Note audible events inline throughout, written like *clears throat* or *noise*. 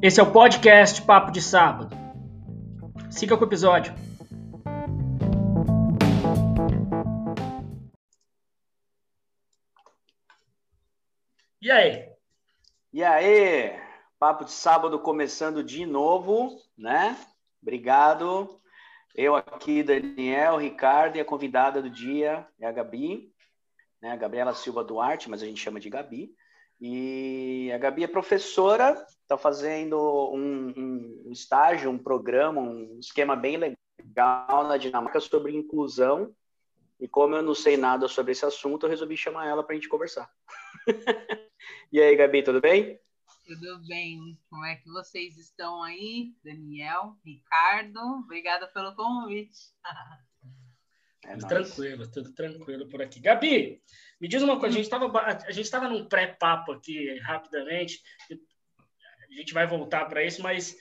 Esse é o podcast Papo de Sábado. Siga com o episódio. E aí? E aí? Papo de Sábado começando de novo, né? Obrigado. Eu aqui, Daniel, Ricardo e a convidada do dia é a Gabi, né? A Gabriela Silva Duarte, mas a gente chama de Gabi. E a Gabi é professora, está fazendo um, um, estágio, um programa, um esquema bem legal na Dinamarca sobre inclusão. E como eu não sei nada sobre esse assunto, eu resolvi chamar ela para a gente conversar. *laughs* e aí, Gabi, tudo bem? Tudo bem. Como é que vocês estão aí, Daniel, Ricardo? Obrigada pelo convite. *laughs* É tudo tranquilo, tudo tranquilo por aqui. Gabi, me diz uma coisa, a gente estava a gente estava num pré-papo aqui rapidamente, a gente vai voltar para isso, mas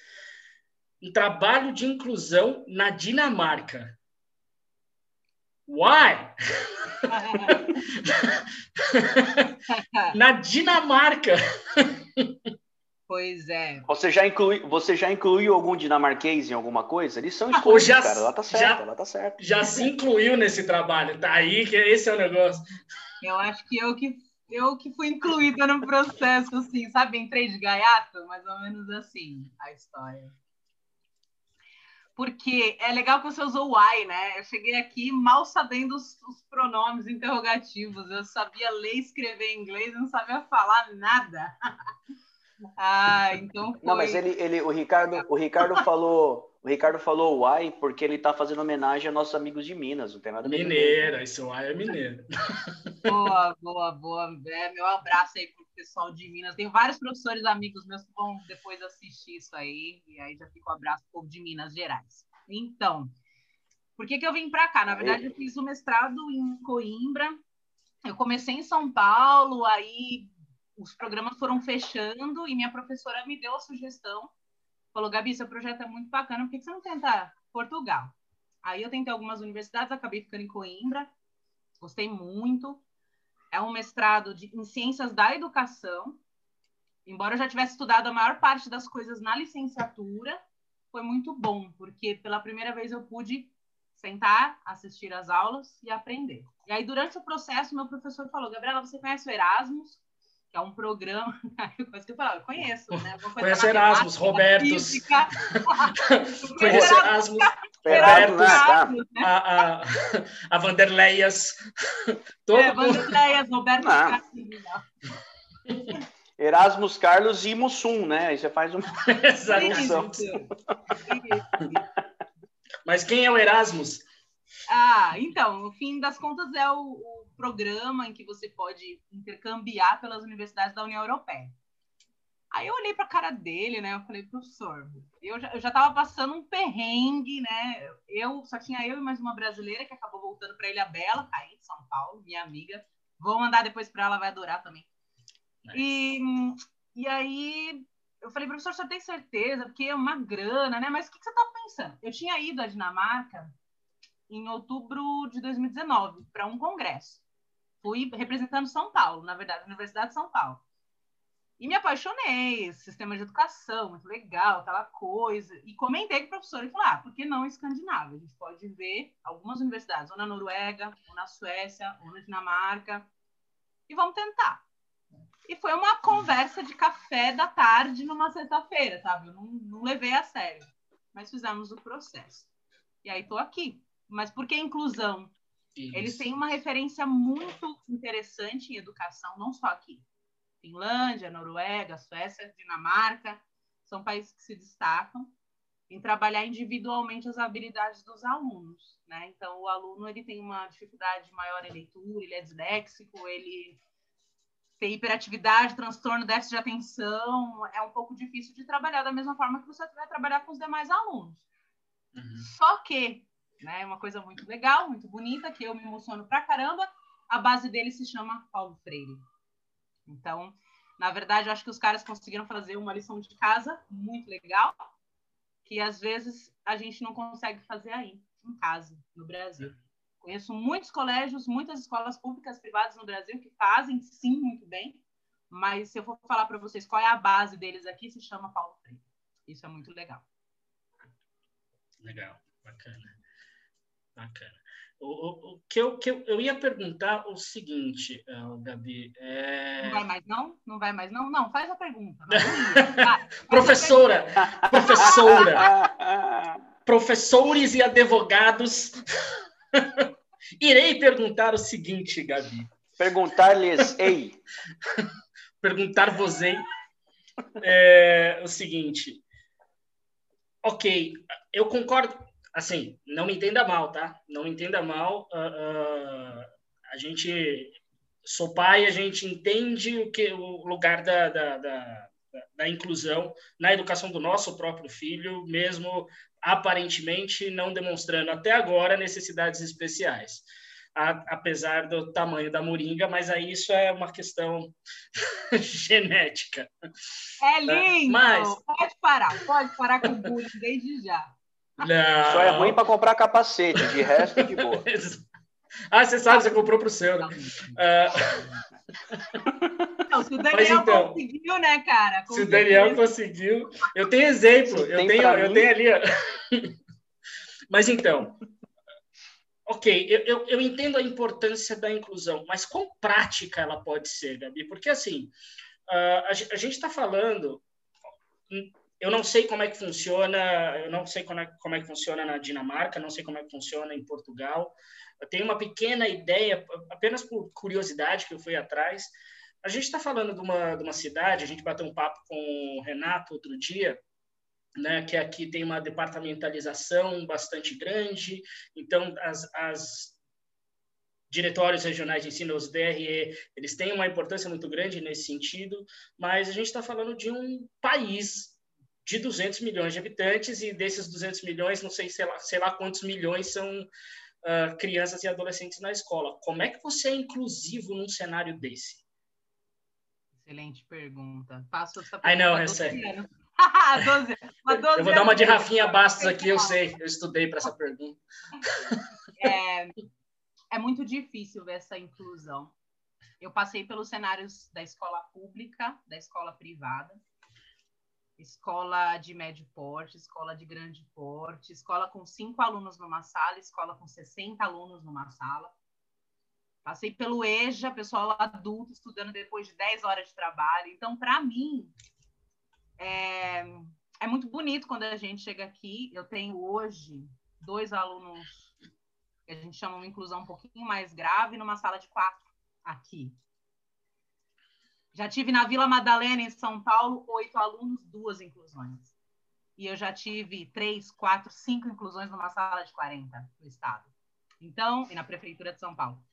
um trabalho de inclusão na Dinamarca. Why? *laughs* *laughs* na Dinamarca. *laughs* Pois é. Você já, inclui, você já incluiu algum dinamarquês em alguma coisa? Eles são escolhidos, já, cara. Ela tá certa, já, ela tá certa. Já se incluiu nesse trabalho. Tá aí que esse é o negócio. Eu acho que eu que, eu que fui incluída no processo, assim, sabe? Entrei de gaiato, mais ou menos assim, a história. Porque é legal que você usou o I, né? Eu cheguei aqui mal sabendo os, os pronomes interrogativos. Eu sabia ler e escrever em inglês, não sabia falar nada. *laughs* Ah, então foi. Não, mas ele, ele, o Ricardo, o Ricardo *laughs* falou, o Ricardo falou uai porque ele tá fazendo homenagem a nossos amigos de Minas, não tem nada a ver. Mineira, esse uai é mineiro. Boa, boa, boa. É, meu abraço aí pro pessoal de Minas. Tenho vários professores amigos meus que vão depois assistir isso aí, e aí já fica um abraço pro povo de Minas Gerais. Então, por que que eu vim para cá? Na verdade, eu fiz o mestrado em Coimbra. Eu comecei em São Paulo, aí os programas foram fechando e minha professora me deu a sugestão, falou, Gabi, seu projeto é muito bacana, por que você não tenta Portugal? Aí eu tentei algumas universidades, acabei ficando em Coimbra, gostei muito. É um mestrado de, em ciências da educação. Embora eu já tivesse estudado a maior parte das coisas na licenciatura, foi muito bom, porque pela primeira vez eu pude sentar, assistir às aulas e aprender. E aí, durante o processo, meu professor falou: Gabriela, você conhece o Erasmus? Que é um programa. Coisa *laughs* que eu falava, eu conheço, né? Conhece Erasmus, Robertos. *laughs* Conhece Erasmus, Robertos, né? a, a, a Vanderleias. Todo é, Vanderleias, Roberto ah. Erasmus Carlos e Mussum, né? Aí você faz *laughs* uma junção. Mas quem é o Erasmus? Ah, então, no fim das contas é o, o programa em que você pode intercambiar pelas universidades da União Europeia. Aí eu olhei para a cara dele, né? Eu falei, professor, eu já, eu já tava passando um perrengue, né? Eu só tinha eu e mais uma brasileira que acabou voltando para Ilha Bela, aí em São Paulo, minha amiga. Vou mandar depois para ela, vai adorar também. Nice. E, e aí eu falei, professor, você tem certeza? Porque é uma grana, né? Mas o que, que você tá pensando? Eu tinha ido à Dinamarca em outubro de 2019 para um congresso fui representando São Paulo, na verdade, Universidade de São Paulo. E me apaixonei, sistema de educação, muito legal, aquela coisa. E comentei com o professor e falei, ah, por que não Escandinávia? A gente pode ver algumas universidades, ou na Noruega, ou na Suécia, ou na Dinamarca, e vamos tentar. E foi uma conversa de café da tarde numa sexta-feira, sabe? Eu não, não levei a sério, mas fizemos o processo. E aí estou aqui. Mas por que inclusão? Isso. Eles têm uma referência muito interessante em educação, não só aqui. Finlândia, Noruega, Suécia, Dinamarca, são países que se destacam em trabalhar individualmente as habilidades dos alunos, né? Então, o aluno ele tem uma dificuldade maior em leitura, ele é disléxico, ele tem hiperatividade, transtorno, déficit de atenção, é um pouco difícil de trabalhar da mesma forma que você vai trabalhar com os demais alunos. Uhum. Só que né? É uma coisa muito legal, muito bonita, que eu me emociono pra caramba. A base dele se chama Paulo Freire. Então, na verdade, eu acho que os caras conseguiram fazer uma lição de casa muito legal, que às vezes a gente não consegue fazer aí, em casa, no Brasil. Conheço muitos colégios, muitas escolas públicas, privadas no Brasil que fazem sim muito bem, mas se eu for falar para vocês qual é a base deles aqui, se chama Paulo Freire. Isso é muito legal. Legal, bacana. Bacana. O, o, o que, eu, que eu, eu ia perguntar o seguinte, uh, Gabi. É... Não vai mais, não? Não vai mais, não? Não, faz a pergunta. *laughs* professora, professora, professores e advogados. *laughs* Irei perguntar o seguinte, Gabi. Perguntar-lhes, ei. *laughs* Perguntar-vos, ei. É, o seguinte. Ok, eu concordo assim, não me entenda mal, tá? Não me entenda mal. Uh, uh, a gente, sou pai, a gente entende o que o lugar da, da, da, da, inclusão na educação do nosso próprio filho, mesmo aparentemente não demonstrando até agora necessidades especiais. Apesar do tamanho da moringa, mas aí isso é uma questão *laughs* genética. É lindo! Mas... Pode parar, pode parar com o bullying desde já. Não. Só é ruim para comprar capacete, de resto de boa. *laughs* ah, você sabe, você comprou para o seu. *laughs* Né? Não, se o Daniel então, conseguiu, né, cara? Se o Daniel conseguiu. Eu tenho exemplo, eu tenho, eu tenho ali. *laughs* Mas então, ok, eu, eu, eu, entendo a importância da inclusão, mas quão prática ela pode ser, Gabi? Porque assim, uh, a, a gente está falando eu não sei como é que funciona, eu não sei como é, como é que funciona na Dinamarca, não sei como é que funciona em Portugal. Eu tenho uma pequena ideia, apenas por curiosidade que eu fui atrás. A gente está falando de uma, de uma cidade, a gente bateu um papo com o Renato outro dia, né, que aqui tem uma departamentalização bastante grande, então as, as diretórios regionais de ensino, os DRE, eles têm uma importância muito grande nesse sentido, mas a gente está falando de um país de 200 milhões de habitantes e desses 200 milhões, não sei, sei lá, sei lá quantos milhões são uh, crianças e adolescentes na escola. Como é que você é inclusivo num cenário desse? Excelente pergunta. Passo essa pergunta. Ai, não, essa é. 12, 12 *laughs* eu vou dar uma de Rafinha Bastos aqui, eu sei, eu estudei para essa pergunta. *laughs* É, é muito difícil ver essa inclusão. Eu passei pelos cenários da escola pública, da escola privada, escola de médio porte, escola de grande porte, escola com cinco alunos numa sala, escola com 60 alunos numa sala. Passei pelo EJA, pessoal adulto estudando depois de 10 horas de trabalho. Então, para mim, é, é muito bonito quando a gente chega aqui. Eu tenho hoje dois alunos que a gente chama uma inclusão um pouquinho mais grave numa sala de quatro aqui. Já tive na Vila Madalena, em São Paulo, oito alunos, duas inclusões. E eu já tive três, quatro, cinco inclusões numa sala de 40 no estado. Então, e na Prefeitura de São Paulo.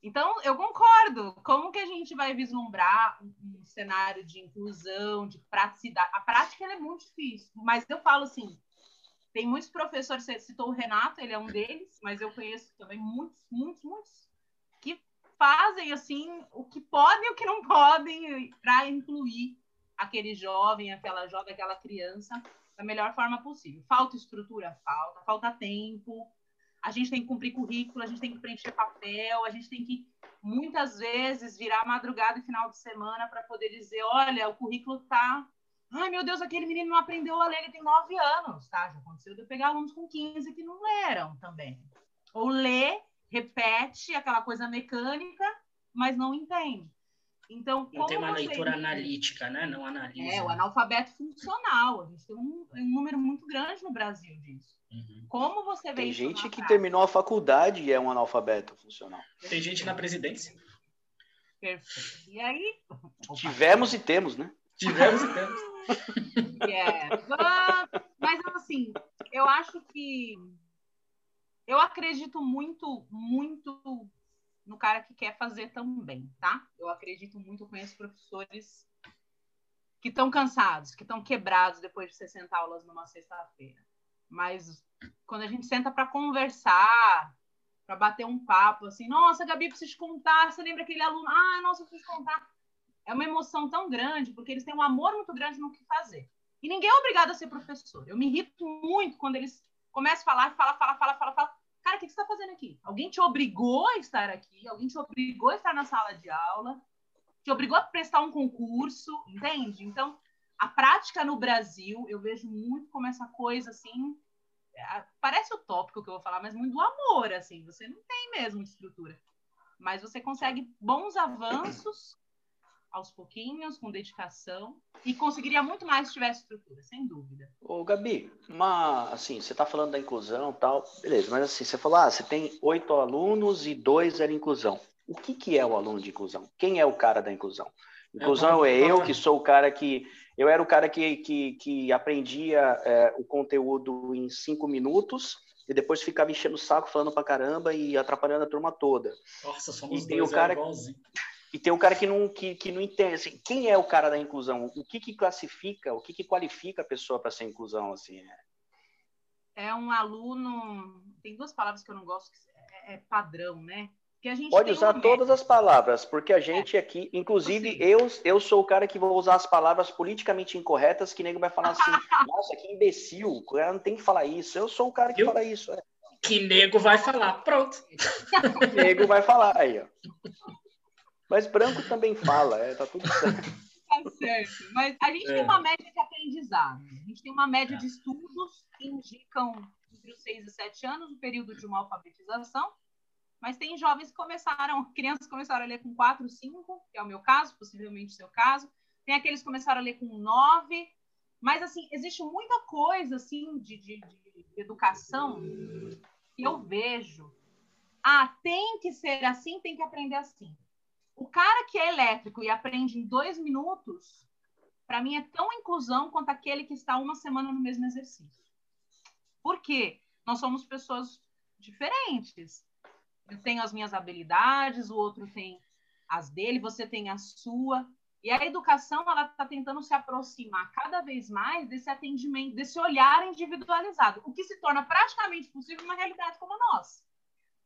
Então, eu concordo. Como que a gente vai vislumbrar um, cenário de inclusão, de praticidade? A prática é muito difícil, mas eu falo assim, tem muitos professores, você citou o Renato, ele é um deles, mas eu conheço também muitos, muitos, muitos fazem assim o que podem e o que não podem para incluir aquele jovem, aquela jovem, aquela criança da melhor forma possível. Falta estrutura, falta, falta tempo. A gente tem que cumprir currículo, a gente tem que preencher papel, a gente tem que muitas vezes virar madrugada e final de semana para poder dizer, olha, o currículo tá Ai, meu Deus, aquele menino não aprendeu a ler, ele tem nove anos, tá? Já aconteceu de eu pegar alunos com 15 que não leram também. Ou ler repete aquela coisa mecânica, mas não entende. Então, não tem uma leitura analítica, né? Não analisa. É, o analfabeto funcional. A gente tem um, um número muito grande no Brasil disso. Uhum. Como você vê Tem gente que prática? terminou a faculdade e é um analfabeto funcional. Tem gente na presidência. Perfeito. E aí? *laughs* Tivemos e temos, né? Tivemos e temos. *laughs* Yeah. Mas, assim, eu acho que eu acredito muito, muito no cara que quer fazer também, tá? Eu acredito muito, eu conheço professores que estão cansados, que estão quebrados depois de 60 aulas numa sexta-feira. Mas quando a gente senta para conversar, para bater um papo, assim, nossa, Gabi, preciso te contar, você lembra aquele aluno? Ah, nossa, preciso te contar. É uma emoção tão grande, porque eles têm um amor muito grande no que fazer. E ninguém é obrigado a ser professor. Eu me irrito muito quando eles começam a falar, fala, fala, fala, fala, fala. Cara, o que você está fazendo aqui? Alguém te obrigou a estar aqui? Alguém te obrigou a estar na sala de aula? Te obrigou a prestar um concurso? Entende? Então, A prática no Brasil, eu vejo muito como essa coisa assim, é, parece utópico que eu vou falar, mas muito do amor, assim, você não tem mesmo estrutura. Mas você consegue bons avanços aos pouquinhos, com dedicação, e conseguiria muito mais se tivesse estrutura, sem dúvida. Ô, Gabi, uma, assim, você está falando da inclusão tal, beleza, mas assim, você falou, ah, você tem oito alunos e dois eram inclusão. O que, que é o aluno de inclusão? Quem é o cara da inclusão? Inclusão é, é eu, que sou o cara que. Eu era o cara que, que, que aprendia é, o conteúdo em cinco minutos e depois ficava enchendo o saco falando pra caramba e atrapalhando a turma toda. Nossa, somos e tem o cara, E tem o cara que não, que, que não entende. Assim, quem é o cara da inclusão? O que, que classifica, o que, que qualifica a pessoa para ser inclusão? Assim, é? é um aluno. Tem duas palavras que eu não gosto, que é, é padrão, né? Pode usar todas as palavras, porque a gente aqui, inclusive eu, eu sou o cara que vou usar as palavras politicamente incorretas, que nego vai falar assim, *laughs* nossa, que imbecil, o cara não tem que falar isso. Eu sou o cara que eu, fala isso. É. Que nego vai falar, pronto. *laughs* nego vai falar, aí, ó. Mas branco também fala, é, tá tudo certo. *laughs* Tá certo. Mas a gente é. tem uma média de aprendizado. A gente tem uma média de estudos que indicam entre os 6 e 7 anos, o período de uma alfabetização, mas tem jovens que começaram, crianças que começaram a ler com 4, 5, que é o meu caso, possivelmente o seu caso. Tem aqueles que começaram a ler com 9. Mas, assim, existe muita coisa, assim, de, de, de educação que eu vejo. Ah, tem que ser assim, tem que aprender assim. O cara que é elétrico e aprende em dois minutos, para mim é tão inclusão quanto aquele que está uma semana no mesmo exercício. Por quê? Nós somos pessoas diferentes eu tenho as minhas habilidades, o outro tem as dele, você tem a sua. E a educação ela está tentando se aproximar cada vez mais desse atendimento, desse olhar individualizado, o que se torna praticamente possível uma realidade como a nossa.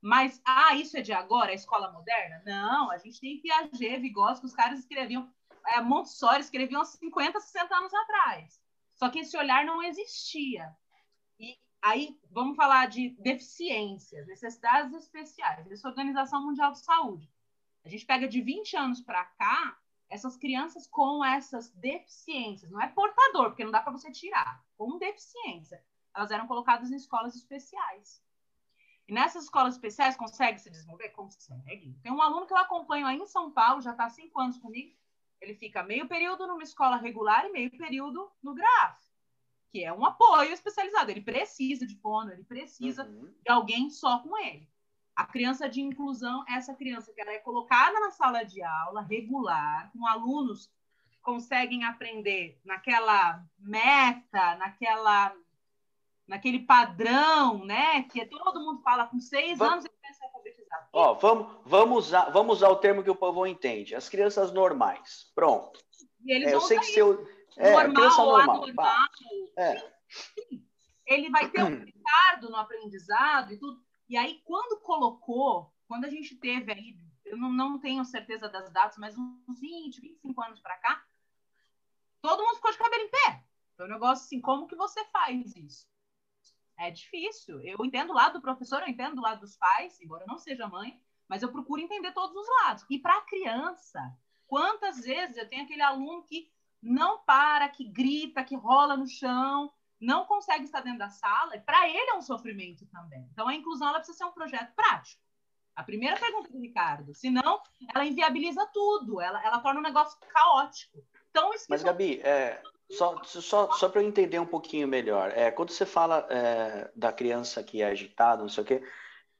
Mas, ah, isso é de agora, a escola moderna? Não, a gente tem Piaget, Vygotsky, os caras escreviam, é, Montessori escreviam 50, 60 anos atrás. Só que esse olhar não existia. E Aí vamos falar de deficiências, necessidades especiais, essa Organização Mundial de Saúde. A gente pega de 20 anos para cá, essas crianças com essas deficiências, não é portador, porque não dá para você tirar, com deficiência, elas eram colocadas em escolas especiais. E nessas escolas especiais, consegue se desenvolver? Consegue. Tem um aluno que eu acompanho aí em São Paulo, já está há cinco anos comigo, ele fica meio período numa escola regular e meio período no GRAF que é um apoio especializado. Ele precisa de fono, ele precisa uhum. de alguém só com ele. A criança de inclusão é essa criança que ela é colocada na sala de aula regular, com alunos que conseguem aprender naquela meta, naquela naquele padrão, né? Que todo mundo fala com seis vamos, anos ele pensa alfabetizado. Ó, vamos, vamos, usar, vamos usar o termo que o povo entende. As crianças normais. Pronto. É, eu sei que seu é, normal, normal. anormal. É. Ele vai ter um *clears throat* retardo no aprendizado e tudo. E aí, quando colocou, quando a gente teve aí, eu não, não tenho certeza das datas, mas uns 20, 25 anos para cá, todo mundo ficou de cabelo em pé. Foi um negócio assim, como que você faz isso? É difícil. Eu entendo o lado do professor, eu entendo o lado dos pais, embora eu não seja mãe, mas eu procuro entender todos os lados. E para a criança, quantas vezes eu tenho aquele aluno que não para, que grita, que rola no chão, não consegue estar dentro da sala, e para ele é um sofrimento também. Então, a inclusão ela precisa ser um projeto prático. A primeira pergunta do Ricardo. Senão, ela inviabiliza tudo, ela, ela torna um negócio caótico. Então, Mas, Gabi, é, só, só, só para eu entender um pouquinho melhor, é, quando você fala é, da criança que é agitada, não sei o quê,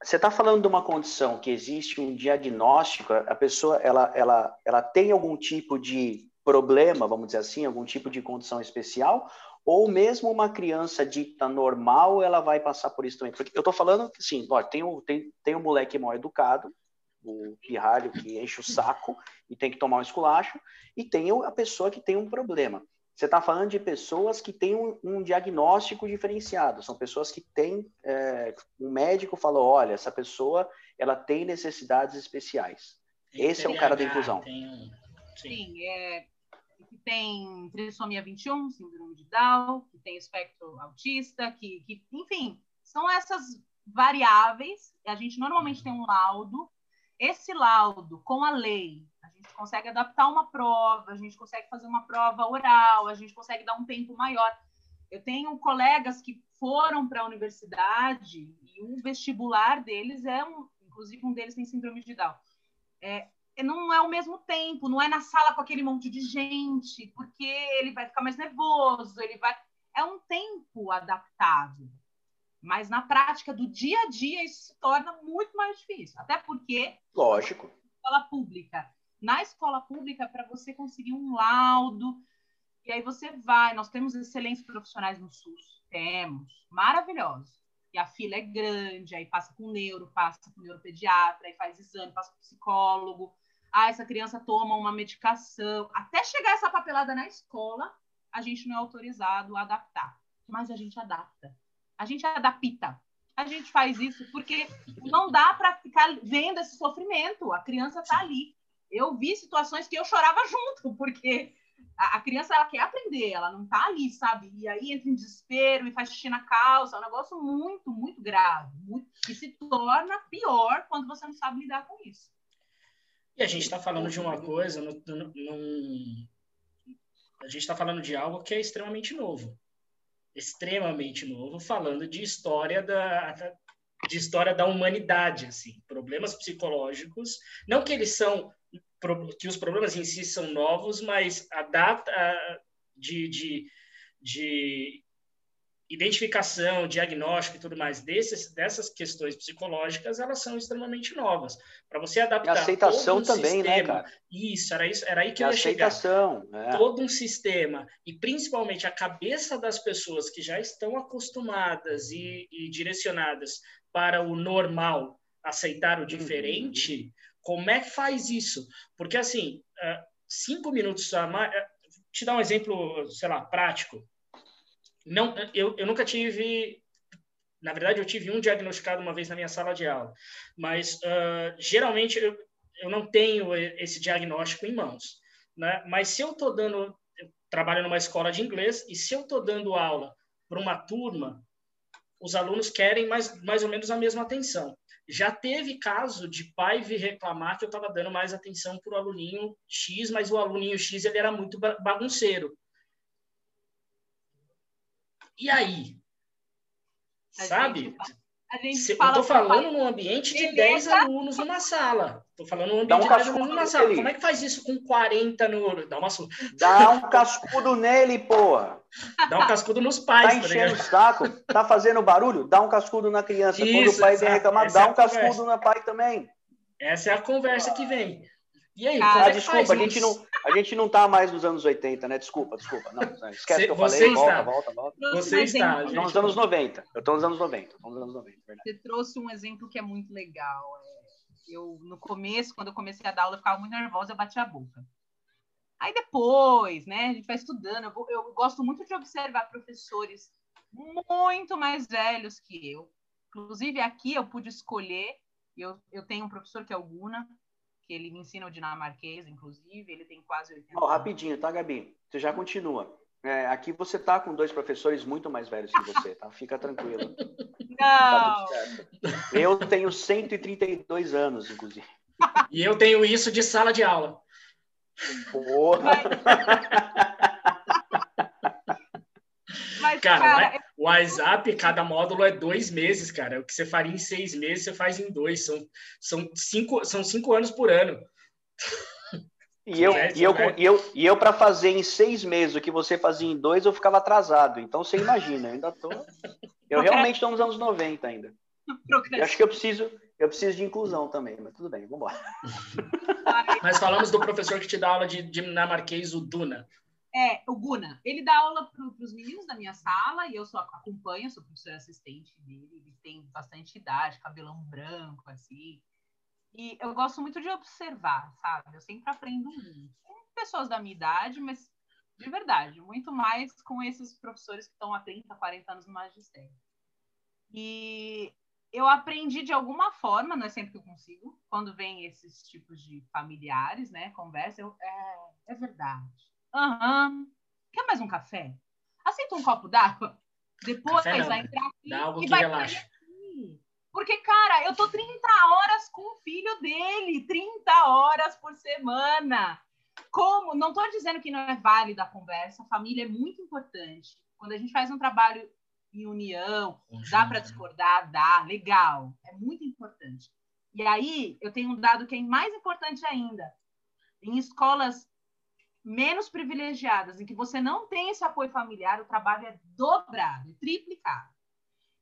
você está falando de uma condição que existe um diagnóstico, a pessoa ela, ela, ela tem algum tipo de problema, vamos dizer assim, algum tipo de condição especial, ou mesmo uma criança dita normal, ela vai passar por isso também. Porque eu estou falando que, sim, ó, tem, um, tem, tem um moleque mal educado, o pirralho que enche o saco e tem que tomar um esculacho, e tem a pessoa que tem um problema. Você está falando de pessoas que têm um, um, diagnóstico diferenciado, são pessoas que têm, é, um médico falou, olha, essa pessoa, ela tem necessidades especiais. Esse é o cara da inclusão. Sim, Sim é, que tem trissomia 21, síndrome de Down, que tem espectro autista, que, que enfim, são essas variáveis. A gente normalmente tem um laudo. Esse laudo, com a lei, a gente consegue adaptar uma prova, a gente consegue fazer uma prova oral, a gente consegue dar um tempo maior. Eu tenho colegas que foram para a universidade e o vestibular deles é um, inclusive um deles tem síndrome de Down. É, não é o mesmo tempo, não é na sala com aquele monte de gente, porque ele vai ficar mais nervoso, ele vai. É um tempo adaptável. Mas na prática do dia a dia isso se torna muito mais difícil. Até porque. Lógico. Escola pública. Na escola pública, para você conseguir um laudo, e aí você vai. Nós temos excelentes profissionais no SUS. Temos. Maravilhosos. E a fila é grande, aí passa com neuro, passa com neuropediatra, aí faz exame, passa com psicólogo. Ah, essa criança toma uma medicação. Até chegar essa papelada na escola, a gente não é autorizado a adaptar. Mas a gente adapta a gente adapta. A gente faz isso porque não dá para ficar vendo esse sofrimento. A criança está ali. Eu vi situações que eu chorava junto, *laughs* porque a, a criança ela quer aprender, ela não está ali, sabe? E aí entra em desespero e faz xixi na calça. É um negócio muito, muito grave. Que se torna pior quando você não sabe lidar com isso. E a gente está falando de uma coisa, no, no, no, a gente está falando de algo que é extremamente novo extremamente novo, falando de história da, de história da humanidade, assim, problemas psicológicos, não que eles são que os problemas em si são novos, mas a data de, de, de identificação, diagnóstico e tudo mais desses, dessas questões psicológicas, elas são extremamente novas. Para você adaptar. E aceitação um também, né, sistema, né, cara? Isso, era, isso, era aí que e eu ia aceitação, chegar. É. Todo um sistema, e principalmente a cabeça das pessoas que já estão acostumadas e, e direcionadas para o normal, aceitar o diferente, uhum. como é que faz isso? Porque, assim, cinco minutos a mais. Te dar um exemplo, sei lá, prático não, eu, eu nunca tive. Na verdade, eu tive um diagnosticado uma vez na minha sala de aula, mas uh, geralmente eu, eu não tenho esse diagnóstico em mãos. Né? Mas se eu estou dando. Eu trabalho numa escola de inglês, e se eu estou dando aula para uma turma, os alunos querem mais, mais ou menos a mesma atenção. Já teve caso de pai vir reclamar que eu estava dando mais atenção para o aluninho X, mas o aluninho X ele era muito bagunceiro. E aí? A Sabe? Gente, eu estou falando num ambiente de 10 alunos numa sala. Estou falando num ambiente um de 10 alunos numa sala. Nele. Como é que faz isso com 40 no. Dá uma Dá um cascudo nele, porra. Dá um cascudo nos pais. Tá enchendo tá o saco? Tá fazendo barulho? Dá um cascudo na criança. Isso, Quando o pai vem reclamar, dá é um cascudo na pai também. Essa é a conversa que vem. E aí, Cara, é desculpa, a gente, não, a gente não tá mais nos anos 80, né? Desculpa, desculpa. Não, esquece que eu falei. Está. Volta, volta, volta. Você está. Eu estou nos anos 90. Eu estou nos anos 90. Nos anos 90 Você trouxe um exemplo que é muito legal. É, eu, no começo, quando eu comecei a dar aula, eu ficava muito nervosa, eu batia a boca. Aí depois, né, a gente vai estudando. Eu, eu gosto muito de observar professores muito mais velhos que eu. Inclusive, aqui eu pude escolher. Eu, eu tenho um professor que é o Guna, que ele me ensina o dinamarquês, inclusive, ele tem quase 80 oh, Rapidinho, tá, Gabi? Você já continua. É, aqui você tá com dois professores muito mais velhos que você, tá? Fica tranquilo. *laughs* Não! Tá eu tenho 132 anos, inclusive. E eu tenho isso de sala de aula. Porra! Mas, cara, cara o WhatsApp, cada módulo é dois meses, cara. O que você faria em seis meses, você faz em dois. São, são, cinco, são cinco anos por ano. E eu, é, e eu, e eu, e eu para fazer em seis meses o que você fazia em dois, eu ficava atrasado. Então você imagina, eu ainda tô. Eu realmente estou nos anos 90 ainda. Eu acho que eu preciso, eu preciso de inclusão também, mas tudo bem, vamos embora. Mas falamos do professor que te dá aula de dinamarquês, o Duna. É, o Guna. Ele dá aula para os meninos da minha sala e eu só acompanho, sou professora assistente dele. Ele tem bastante idade, cabelão branco, assim. E eu gosto muito de observar, sabe? Eu sempre aprendo muito. Pessoas da minha idade, mas de verdade, muito mais com esses professores que estão há 30, 40 anos no magistério. E eu aprendi de alguma forma, não é sempre que eu consigo, quando vem esses tipos de familiares, né, conversa, eu, é, é verdade Aham. Quer mais um café? Aceita um copo d'água? Depois vai entrar aqui Dá algo e que relaxa. Porque, cara, eu tô 30 horas com o filho dele, 30 horas por semana. Como? Não estou dizendo que não é válida a conversa, a família é muito importante. Quando a gente faz um trabalho em união, dá para discordar, dá, legal, é muito importante. E aí, eu tenho um dado que é mais importante ainda. Em escolas menos privilegiadas, em que você não tem esse apoio familiar, o trabalho é dobrado, é triplicado.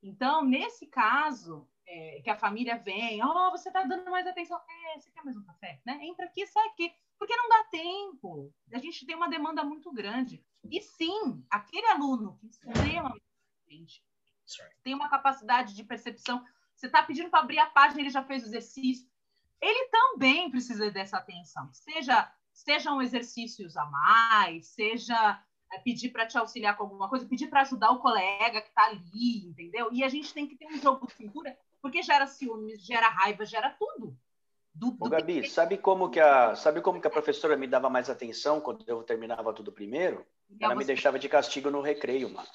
Então, nesse caso, é, que a família vem, oh, você está dando mais atenção, é, você quer mais um café? Né? Entra aqui, sai aqui, porque não dá tempo. A gente tem uma demanda muito grande. E sim, aquele aluno que é extremamente tem uma capacidade de percepção. Você está pedindo para abrir a página, ele já fez o exercício. Ele também precisa dessa atenção. Seja sejam exercícios a mais, seja é, pedir para te auxiliar com alguma coisa, pedir para ajudar o colega que está ali, entendeu? E a gente tem que ter um jogo de cintura, porque gera ciúmes, gera raiva, gera tudo. Do, do Ô, Gabi, que... sabe como que a sabe como que a professora me dava mais atenção quando eu terminava tudo primeiro? Ela me deixava de castigo no recreio, mano.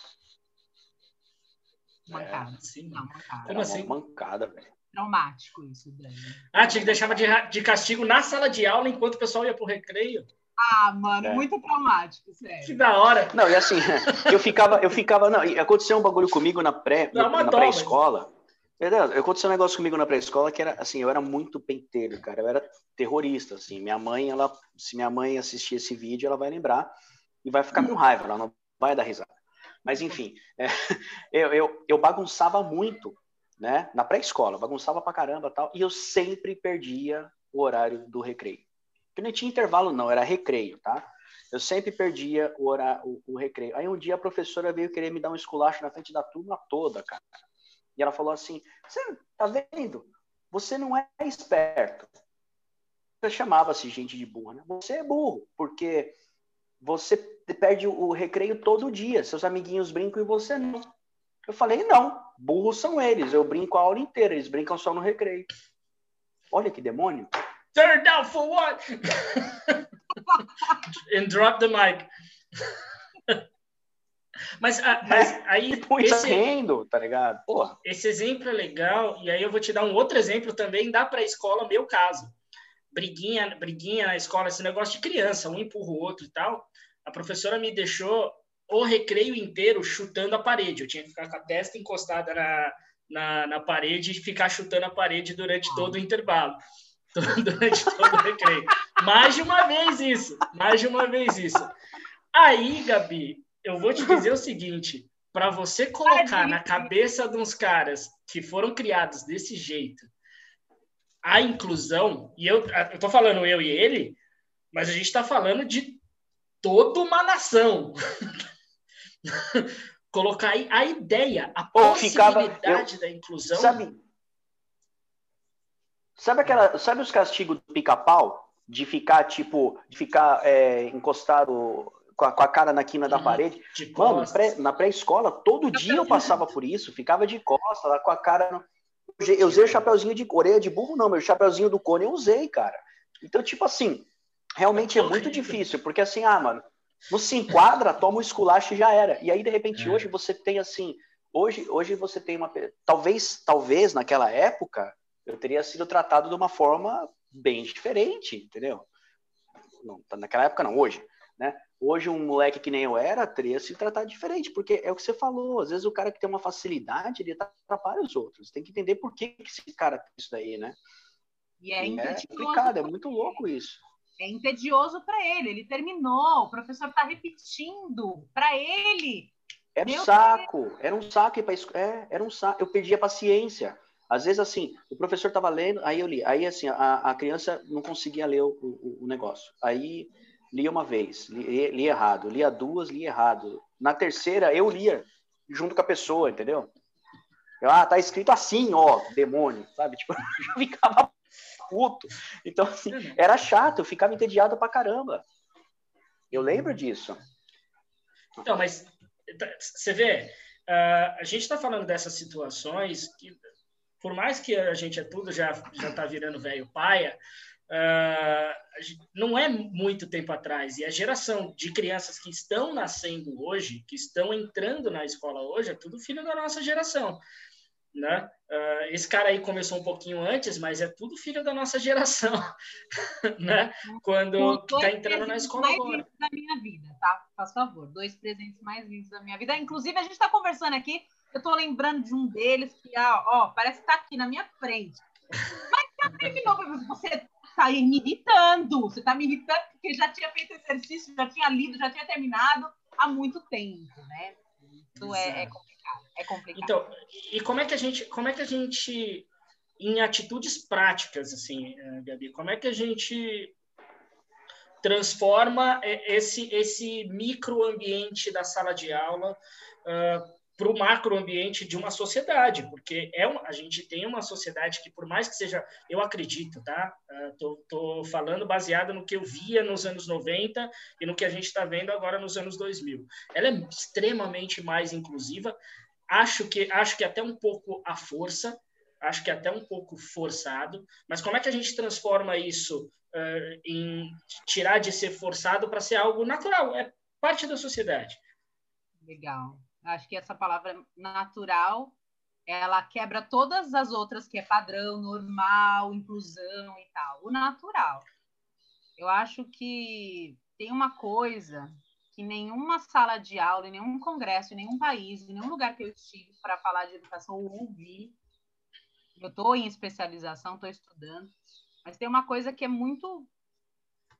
Mancada. É, sim. Não, mancada. Como assim? Mancada, velho. Traumático isso, Dani. Ah, tinha que deixar de, de castigo na sala de aula enquanto o pessoal ia pro recreio. Ah, mano, é. muito traumático, sério. Que da hora. Não, e assim, *laughs* eu ficava, eu ficava, não, aconteceu um bagulho comigo na pré, não, na pré-escola. Mas... Aconteceu um negócio comigo na pré-escola que era, assim, eu era muito penteiro, cara, eu era terrorista, assim, minha mãe, ela, se minha mãe assistir esse vídeo, ela vai lembrar e vai ficar com raiva, ela não vai dar risada. Mas, enfim, *laughs* é, eu, eu, eu bagunçava muito, né? Na pré-escola, bagunçava pra caramba tal, e eu sempre perdia o horário do recreio. Que não tinha intervalo, não, era recreio, tá? Eu sempre perdia o, horário, o, o, recreio. Aí um dia a professora veio querer me dar um esculacho na frente da turma toda, cara. E ela falou assim: Você tá vendo? Você não é esperto. Chamava-se gente de burro, né? Você é burro, porque você perde o recreio todo dia. Seus amiguinhos brincam e você não. Eu falei, não, burros são eles. Eu brinco a aula inteira, eles brincam só no recreio. Olha que demônio. Turn down for what? *laughs* And drop the mic. *laughs* mas, ah, mas é, aí. esse, rendo, tá ligado? Porra. Esse exemplo é legal, e aí eu vou te dar um outro exemplo também da pré-escola, meu caso. Briguinha, briguinha na escola, esse negócio de criança, um empurra o outro e tal. A professora me deixou o recreio inteiro chutando a parede. Eu tinha que ficar com a testa encostada na, na, na parede e ficar chutando a parede durante todo o intervalo. *laughs* durante todo o recreio. Mais de uma vez isso. Mais de uma vez isso. Aí, Gabi, eu vou te dizer o seguinte: para você colocar na cabeça de uns caras que foram criados desse jeito a inclusão, e eu, eu tô falando eu e ele, mas a gente está falando de toda uma nação. *laughs* *laughs* colocar aí a ideia, a possibilidade ficava, eu, da inclusão. Sabe, sabe, aquela, sabe os castigos do pica-pau? De ficar, tipo, de ficar é, encostado com a, com a, cara na quina da uhum, parede. Mano, pré, na pré-escola, todo dia eu passava por isso, ficava de costas, lá com a cara. No... Eu usei o chapeuzinho de orelha de burro, não, meu chapeuzinho do cone eu usei, cara. Então, tipo assim, realmente é muito difícil, porque assim, ah, mano, não se enquadra, toma o esculacho e já era. E aí, de repente, é. hoje você tem assim. Hoje, hoje você tem uma. Talvez, talvez naquela época eu teria sido tratado de uma forma bem diferente, entendeu? Não, tá, naquela época não, hoje. Né? Hoje, um moleque que nem eu era teria sido tratado diferente, porque é o que você falou. Às vezes o cara que tem uma facilidade, ele atrapalha os outros. Tem que entender por que esse cara tem isso daí, né? E é, é complicado, é muito louco isso é entedioso para ele. Ele terminou, o professor está repetindo para ele. Era um saco, Deus. era um saco para é, era um saco. Eu perdi a paciência. Às vezes, assim, o professor estava lendo, aí eu li. Aí, assim, a, a criança não conseguia ler o, o, o negócio. Aí, lia uma vez, lia, lia errado. Lia duas, lia errado. Na terceira, eu lia junto com a pessoa, entendeu? Eu, ah, tá escrito assim, ó, demônio, sabe? *laughs* Tipo, eu ficava puto. Então, assim, era chato, eu ficava entediado pra caramba. Eu lembro disso. Então, mas você vê, uh, a gente está falando dessas situações que, por mais que a gente é tudo já já está virando velho paia, uh, não é muito tempo atrás e a geração de crianças que estão nascendo hoje, que estão entrando na escola hoje, é tudo filho da nossa geração. Né? Uh, esse cara aí começou um pouquinho antes, mas é tudo filho da nossa geração, *laughs* né? Quando está entrando na escola mais agora. da minha vida, tá? Faz favor, dois presentes mais lindos da minha vida. Inclusive, a gente está conversando aqui, eu estou lembrando de um deles que, ó, ó parece que tá aqui na minha frente. Mas já terminou, você está me irritando, você está me irritando porque já tinha feito exercício, já tinha lido, já tinha terminado há muito tempo, né? Isso é, é complicado, é complicado. Então, e como é que a gente, como é que a gente, em atitudes práticas, assim, eh, Gabi, como é que a gente transforma esse esse microambiente da sala de aula uh, para o macroambiente de uma sociedade, porque é um, a gente tem uma sociedade que, por mais que seja, eu acredito, tá? Estou tô, falando baseado no que eu via nos anos 90 e no que a gente está vendo agora nos anos 2000. Ela é extremamente mais inclusiva, acho que, acho que até um pouco à força, acho que até um pouco forçado, mas como é que a gente transforma isso uh, em tirar de ser forçado para ser algo natural? É parte da sociedade. Legal. Acho que essa palavra natural, ela quebra todas as outras que é padrão, normal, inclusão e tal. O natural. Eu acho que tem uma coisa que nenhuma sala de aula, nenhum congresso, nenhum país, nenhum lugar que eu estive para falar de educação ou ouvi. Eu estou em especialização, estou estudando, mas tem uma coisa que é muito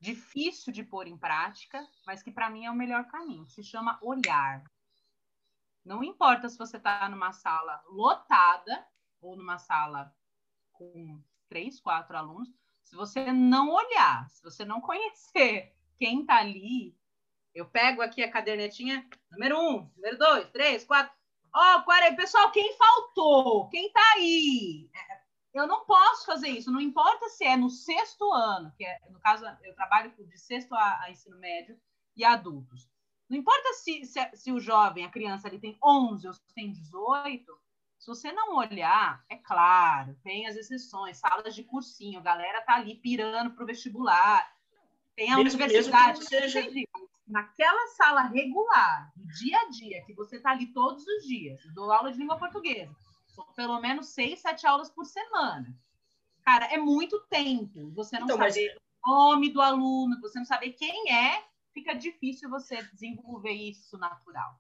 difícil de pôr em prática, mas que para mim é o melhor caminho. Se chama olhar. Não importa se você está numa sala lotada ou numa sala com três, quatro alunos, se você não olhar, se você não conhecer quem está ali, eu pego aqui a cadernetinha, número um, número dois, três, quatro. Ó, oh, pessoal, quem faltou? Quem está aí? É, eu não posso fazer isso, não importa se é no sexto ano, que é, no caso, eu trabalho de sexto a, a ensino médio e adultos. Não importa se, se, se, o jovem, a criança, ele tem 11 ou tem 18, se você não olhar, é claro, tem as exceções, salas de cursinho, a galera tá ali pirando para o vestibular, tem a mesmo, universidade. Mesmo seja... Naquela sala regular, do dia a dia, que você tá ali todos os dias, eu dou aula de língua portuguesa, são pelo menos seis, sete aulas por semana. Cara, é muito tempo. Você não então, saber mas... o nome do aluno, você não saber quem é fica difícil você desenvolver isso natural.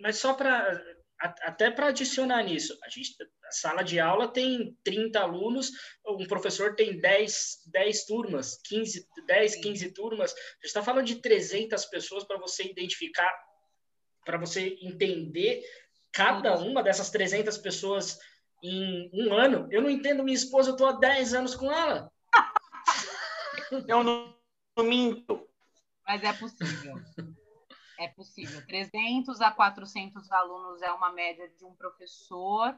Mas só para até para adicionar nisso, a gente a sala de aula tem 30 alunos, um professor tem 10, 10 turmas, 15, 10, 15 turmas. A gente está falando de 300 pessoas para você identificar, para você entender cada uma dessas 300 pessoas em um ano. Eu não entendo minha esposa, eu estou há 10 anos com ela. eu não, não minto. Mas é possível. É possível. 300 a 400 alunos é uma média de um professor,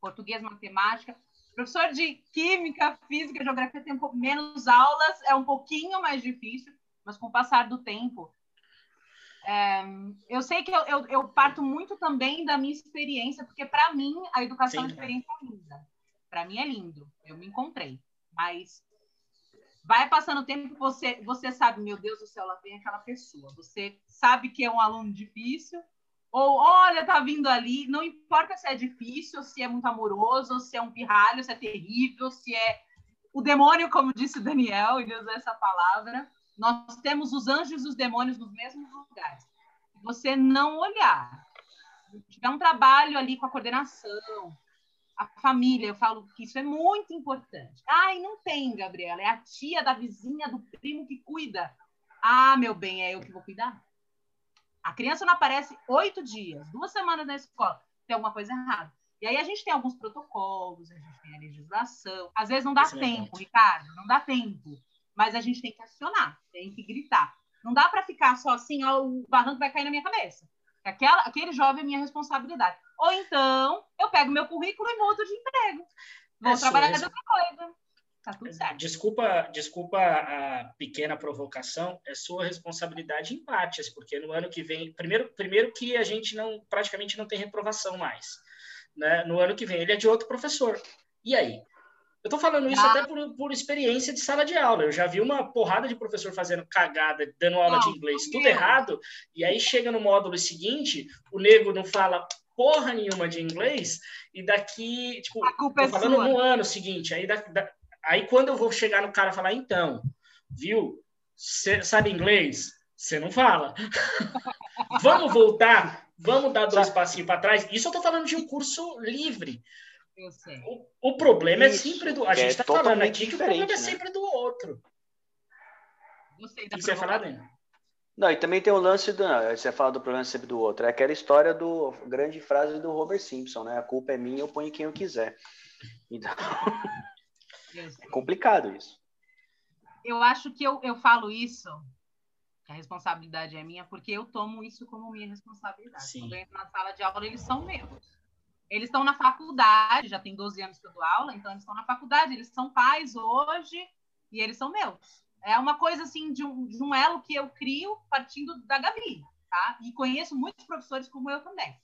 português, matemática. Professor de química, física, geografia tem um pouco menos aulas, é um pouquinho mais difícil, mas com o passar do tempo. É, eu sei que eu, eu, eu, parto muito também da minha experiência, porque para mim a educação Sim. é experiência linda. Para mim é lindo, eu me encontrei. Mas Vai passando o tempo, você, você sabe, meu Deus do céu, lá vem aquela pessoa. Você sabe que é um aluno difícil, ou olha, tá vindo ali. Não importa se é difícil, se é muito amoroso, se é um pirralho, se é terrível, se é o demônio, como disse Daniel, ele usou essa palavra. Nós temos os anjos e os demônios nos mesmos lugares. Você não olhar, tiver um trabalho ali com a coordenação, a família, eu falo que isso é muito importante. Ai, não tem, Gabriela, é a tia da vizinha, do primo que cuida. Ah, meu bem, é eu que vou cuidar. A criança não aparece oito dias, duas semanas na escola, tem alguma coisa errada. E aí a gente tem alguns protocolos, a gente tem a legislação. Às vezes não dá é tempo, Ricardo, não dá tempo. Mas a gente tem que acionar, tem que gritar. Não dá para ficar só assim, ó, o barranco vai cair na minha cabeça. Aquela, aquele jovem é minha responsabilidade. Ou então, eu pego meu currículo e mudo de emprego. Vou é trabalhar de outra coisa. Tá tudo certo. Desculpa, desculpa a pequena provocação, é sua responsabilidade em partes, porque no ano que vem, primeiro, primeiro que a gente não praticamente não tem reprovação mais, né? No ano que vem ele é de outro professor. E aí? Eu estou falando isso ah. até por, por, experiência de sala de aula. Eu já vi uma porrada de professor fazendo cagada, dando aula não, de inglês, tudo errado, e aí chega no módulo seguinte, o nego não fala porra nenhuma de inglês e daqui, tipo, a culpa é falando sua. no ano seguinte, aí, da, da, aí quando eu vou chegar no cara e falar, então, viu, você sabe inglês? Você não fala. *laughs* vamos voltar, vamos dar dois passinhos para trás. Isso eu tô falando de um curso livre. O, o, problema é Isso, é sempre do. A gente está é falando aqui que o problema é né? é sempre do outro. Gostei da você falar, Dani? Não, e também tem o lance do. Você fala do problema sempre do outro. É aquela história do. Grande frase do Robert Simpson, né? A culpa é minha, eu ponho quem eu quiser. Então. *laughs* é complicado isso. Eu acho que eu, eu falo isso, que a responsabilidade é minha, porque eu tomo isso como minha responsabilidade. Sim. Quando eu entro na sala de aula, eles são meus. Eles estão na faculdade, já tem 12 anos que eu dou aula, então eles estão na faculdade, eles são pais hoje e eles são meus. É uma coisa assim de um, de um elo que eu crio partindo da Gabi, tá? E conheço muitos professores como eu também.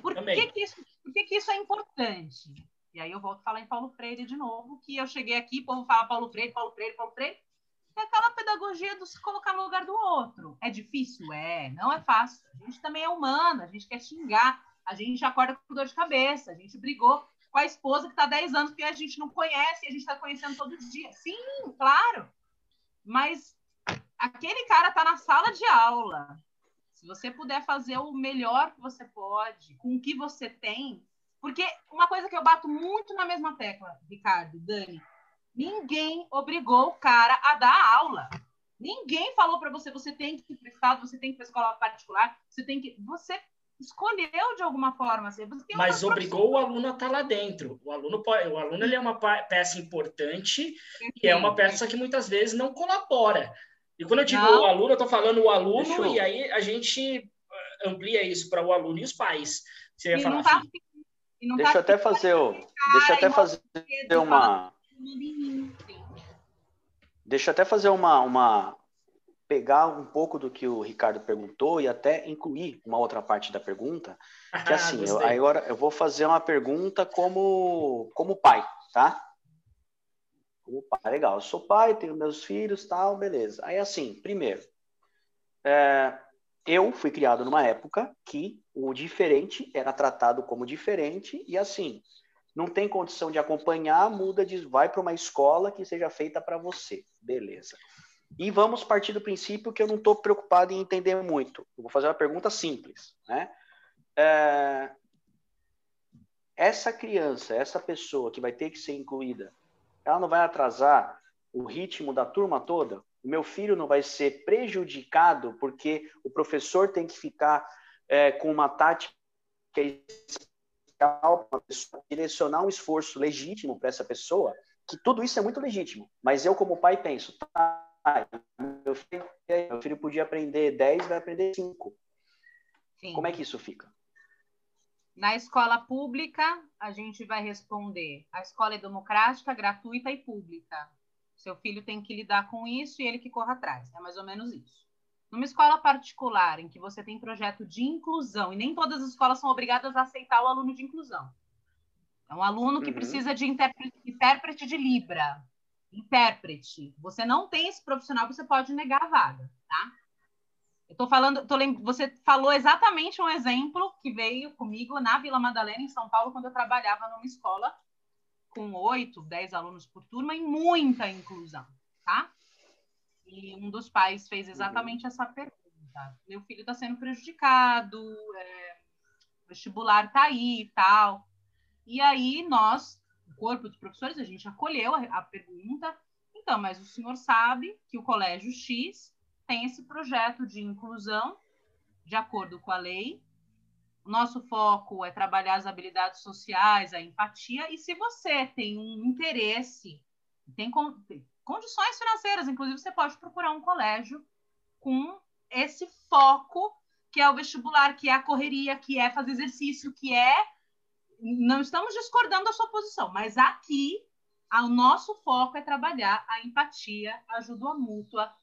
Por, que, que, isso, por que, que isso é importante? E aí eu volto a falar em Paulo Freire de novo, que eu cheguei aqui, o povo fala Paulo Freire, Paulo Freire, Paulo Freire. É aquela pedagogia do se colocar no lugar do outro. É difícil? É. Não é fácil. A gente também é humano, a gente quer xingar, a gente acorda com dor de cabeça, a gente brigou com a esposa que está há 10 anos que a gente não conhece e a gente está conhecendo todo dia. Sim, claro. Mas aquele cara está na sala de aula. Se você puder fazer o melhor que você pode, com o que você tem. Porque uma coisa que eu bato muito na mesma tecla, Ricardo, Dani, ninguém obrigou o cara a dar aula. Ninguém falou para você, você tem que ir para o Estado, você tem que ir para escola particular, você tem que. Você escolheu de alguma forma. Assim, Mas obrigou o aluno a estar tá lá dentro. O aluno, pode, o aluno ele é uma peça importante e é uma peça que muitas vezes não colabora. E quando eu digo não. o aluno, eu estou falando o aluno e aí a gente eh, amplia isso para o aluno e os pais. Você ia falar, tá, deixa eu até fazer o, deixa eu até fazer uma Deixa eu até fazer uma, uma, pegar um pouco do que o Ricardo perguntou e até incluir uma outra parte da pergunta, que assim, eu, agora eu vou fazer uma pergunta como, como pai, tá? Como pai, legal, eu sou pai, tenho meus filhos, tal, beleza. Aí assim, primeiro, é, eu fui criado numa época que o diferente era tratado como diferente e assim, não tem condição de acompanhar, muda, de, vai para uma escola que seja feita para você, beleza. E vamos partir do princípio que eu não estou preocupado em entender muito. Eu vou fazer uma pergunta simples. Né? É... Essa criança, essa pessoa que vai ter que ser incluída, ela não vai atrasar o ritmo da turma toda? O meu filho não vai ser prejudicado porque o professor tem que ficar é, com uma tática especial para direcionar um esforço legítimo para essa pessoa? Que tudo isso é muito legítimo. Mas eu, como pai, penso, tá, meu filho, meu filho podia aprender 10, vai aprender 5. Sim. Como é que isso fica? Na escola pública, a gente vai responder: a escola é democrática, gratuita e pública. Seu filho tem que lidar com isso e ele que corra atrás. É mais ou menos isso. Numa escola particular, em que você tem projeto de inclusão, e nem todas as escolas são obrigadas a aceitar o aluno de inclusão. É um aluno que uhum. precisa de intérprete, intérprete de Libra, intérprete, você não tem esse profissional, você pode negar a vaga, tá? Eu tô falando, tô lem... você falou exatamente um exemplo que veio comigo na Vila Madalena, em São Paulo, quando eu trabalhava numa escola com oito, dez alunos por turma e muita inclusão, tá? E um dos pais fez exatamente essa pergunta. Meu filho está sendo prejudicado, é... vestibular tá aí e tal. E aí nós corpo de professores, a gente acolheu a, a pergunta. Então, mas o senhor sabe que o Colégio X tem esse projeto de inclusão de acordo com a lei. Nosso foco é trabalhar as habilidades sociais, a empatia, e se você tem um interesse, tem, tem condições financeiras, inclusive você pode procurar um colégio com esse foco que é o vestibular, que é a correria, que é fazer exercício, que é não estamos discordando da sua posição, mas aqui o nosso foco é trabalhar a empatia, a ajuda mútua,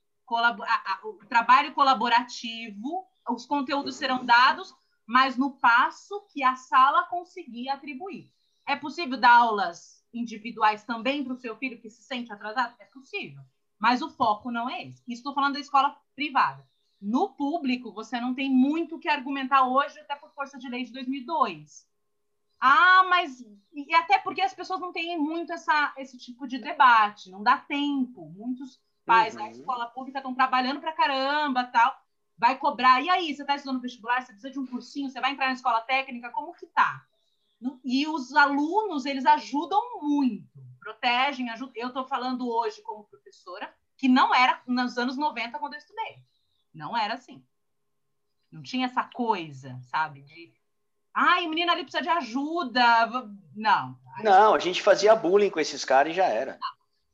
o trabalho colaborativo, os conteúdos serão dados, mas no passo que a sala conseguir atribuir. É possível dar aulas individuais também para o seu filho que se sente atrasado? É possível, mas o foco não é esse. Estou falando da escola privada. No público, você não tem muito o que argumentar hoje, até por força de lei de 2002. Ah, mas. E até porque as pessoas não têm muito essa, esse tipo de debate, não dá tempo. Muitos pais uhum. na escola pública estão trabalhando pra caramba tal. Vai cobrar. E aí, você está estudando vestibular, você precisa de um cursinho, você vai entrar na escola técnica, como que tá? E os alunos, eles ajudam muito, protegem, ajudam. Eu estou falando hoje como professora, que não era nos anos 90 quando eu estudei. Não era assim. Não tinha essa coisa, sabe? De Ai, o menino ali precisa de ajuda. Não. Não, a gente fazia bullying com esses caras e já era.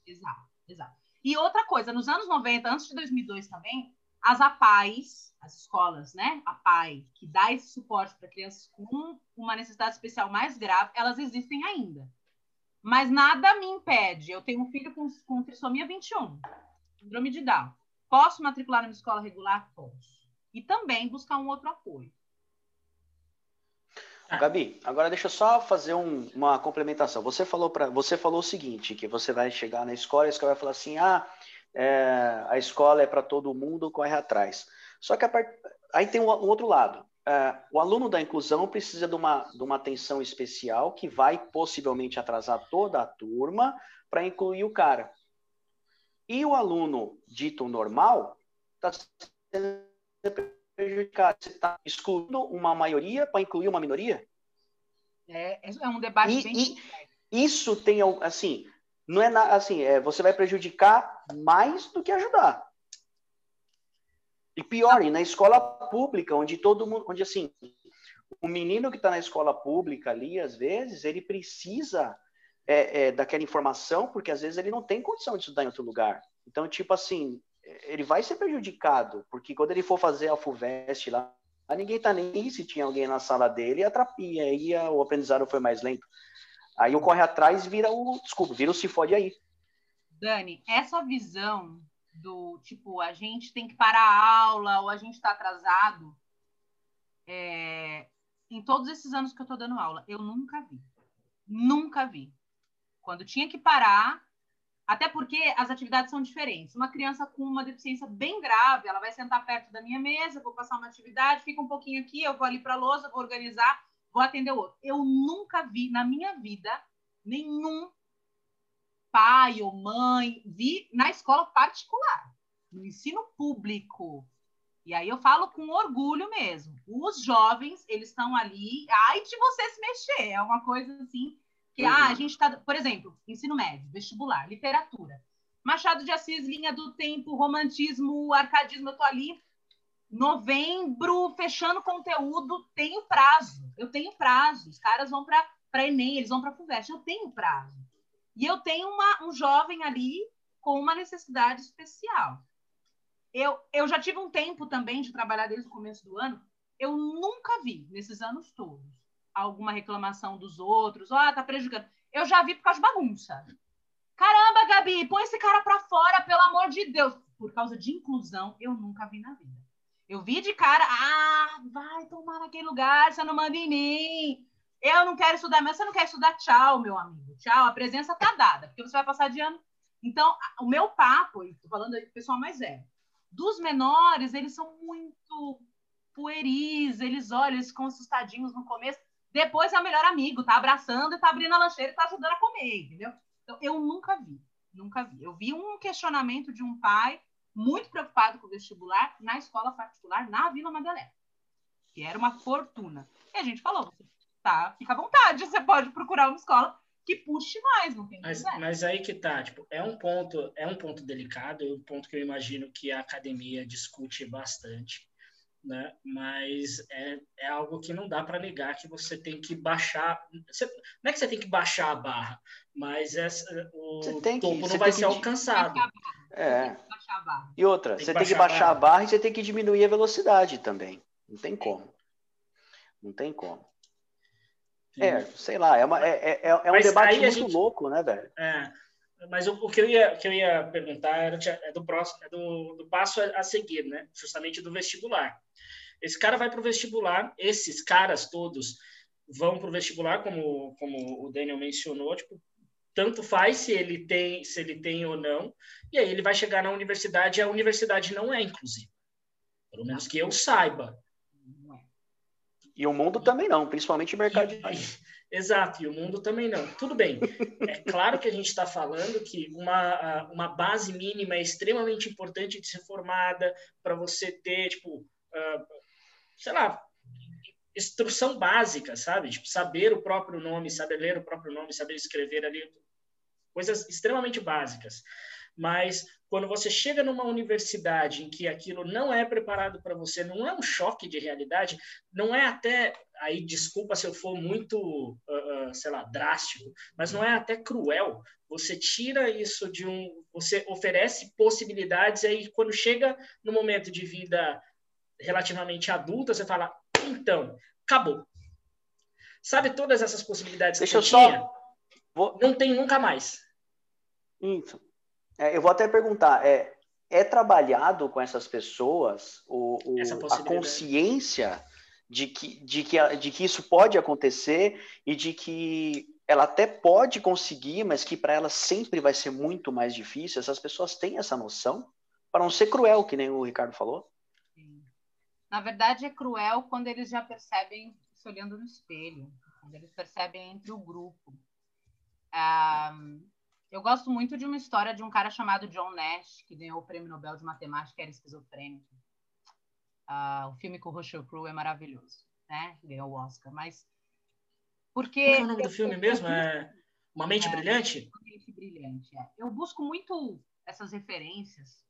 Exato, exato. E outra coisa, nos anos 90, antes de 2002 também, as APAES, as escolas, né? A PAI, que dá esse suporte para crianças com uma necessidade especial mais grave, elas existem ainda. Mas nada me impede. Eu tenho um filho com, com trissomia 21, síndrome de Down. Posso matricular numa escola regular? Posso. E também buscar um outro apoio. Gabi, agora deixa eu só fazer um, uma complementação. Você falou para você falou o seguinte, que você vai chegar na escola e a escola vai falar assim, ah, é, a escola é para todo mundo, corre atrás. Só que part... aí tem um, um outro lado. É, o aluno da inclusão precisa de uma, de uma atenção especial que vai possivelmente atrasar toda a turma para incluir o cara. E o aluno dito normal está sendo prejudicado. Você está excluindo uma maioria para incluir uma minoria? É, é um debate e, bem... E isso tem, assim, não é na, assim, é, você vai prejudicar mais do que ajudar. E pior, e na escola pública, onde todo mundo, onde assim, o menino que está na escola pública ali, às vezes, ele precisa é, é, daquela informação, porque às vezes ele não tem condição de estudar em outro lugar. Então, tipo assim, ele vai ser prejudicado, porque quando ele for fazer a FUVEST lá, ninguém tá nem se tinha alguém na sala dele e aí o aprendizado foi mais lento. Aí o corre atrás vira o, desculpa, vira o se fode aí. Dani, essa visão do tipo, a gente tem que parar a aula ou a gente está atrasado, é, em todos esses anos que eu estou dando aula, eu nunca vi. Nunca vi. Quando tinha que parar, até porque as atividades são diferentes. Uma criança com uma deficiência bem grave, ela vai sentar perto da minha mesa, vou passar uma atividade, fica um pouquinho aqui, eu vou ali para a lousa, vou organizar, vou atender o outro. Eu nunca vi na minha vida nenhum pai ou mãe vi na escola particular, no ensino público. E aí eu falo com orgulho mesmo. Os jovens, eles estão ali, ai de você se mexer, é uma coisa assim que uhum. ah, a gente está, por exemplo, ensino médio, vestibular, literatura. Machado de Assis, linha do tempo, romantismo, arcadismo, eu tô ali. Novembro, fechando conteúdo, tenho prazo. Eu tenho prazo. Os caras vão para Enem, eles vão para FUVEST, eu tenho prazo. E eu tenho uma, um jovem ali com uma necessidade especial. Eu, eu já tive um tempo também de trabalhar desde o começo do ano. Eu nunca vi, nesses anos todos, alguma reclamação dos outros, ó, oh, tá prejudicando. Eu já vi por causa de bagunça. Caramba, Gabi, põe esse cara para fora, pelo amor de Deus. Por causa de inclusão, eu nunca vi na vida. Eu vi de cara, ah, vai tomar naquele lugar, você não manda em mim. Eu não quero estudar, mas você não quer estudar, tchau, meu amigo. Tchau, a presença tá dada, porque você vai passar de ano. Então, o meu papo, estou falando do pessoal mais velho, dos menores, eles são muito pueris, eles olham, eles ficam assustadinhos no começo. Depois é o melhor amigo, tá abraçando e tá abrindo a lancheira e tá ajudando a comer, entendeu? Então, eu nunca vi, nunca vi. Eu vi um questionamento de um pai muito preocupado com o vestibular na escola particular na Vila Madalena, que era uma fortuna. E a gente falou, tá, fica à vontade, você pode procurar uma escola que puxe mais, não tem mas, mas aí que tá, tipo, é um ponto, é um ponto delicado, é um ponto que eu imagino que a academia discute bastante né? Mas é, é algo que não dá para negar que você tem que baixar. Você, não é que você tem que baixar a barra, mas essa, o topo que, não vai ser que... alcançado. É. E outra, tem você tem que baixar a barra e você tem que diminuir a velocidade também. Não tem como. Não tem como. É, sei lá, é, uma, é, é, é um debate muito gente, louco, né, velho? É, mas o, o, que eu ia, o que eu ia perguntar era é do próximo, é do, do passo a, seguir, né? Justamente do vestibular. Esse cara vai para o vestibular, esses caras todos vão para o vestibular, como, como o Daniel mencionou, tipo, tanto faz se ele tem se ele tem ou não, e aí ele vai chegar na universidade e a universidade não é inclusiva. Pelo menos que eu saiba. E o mundo também não, principalmente o mercado de Exato, e o mundo também não. Tudo bem. É claro que a gente está falando que uma, uma base mínima é extremamente importante de ser formada para você ter, tipo, uh, sei lá, instrução básica, sabe? Tipo, saber o próprio nome, saber ler o próprio nome, saber escrever ali, coisas extremamente básicas. Mas quando você chega numa universidade em que aquilo não é preparado para você, não é um choque de realidade, não é até aí desculpa se eu for muito, uh, uh, sei lá, drástico, mas não é até cruel. Você tira isso de um, você oferece possibilidades e aí quando chega no momento de vida relativamente adulta, você fala, então, acabou. Sabe todas essas possibilidades Deixa que eu, tinha? Vou... Não tem nunca mais. Isso. É, eu vou até perguntar, é, é trabalhado com essas pessoas o, o a consciência de que, de, que, de que isso pode acontecer e de que ela até pode conseguir, mas que para ela sempre vai ser muito mais difícil. Essas pessoas têm essa noção para não ser cruel, que nem o Ricardo falou. Sim. Na verdade, é cruel quando eles já percebem se olhando no espelho, quando eles percebem entre o grupo. Ah, eu gosto muito de uma história de um cara chamado John Nash, que ganhou o Prêmio Nobel de Matemática era esquizofrênico. Uh, o filme com o Russell Crowe é maravilhoso, né? Ganhou o Oscar, mas porque Qual é o nome do filme mesmo? É Uma Mente é, Brilhante? Uma Mente Brilhante. É. Eu busco muito essas referências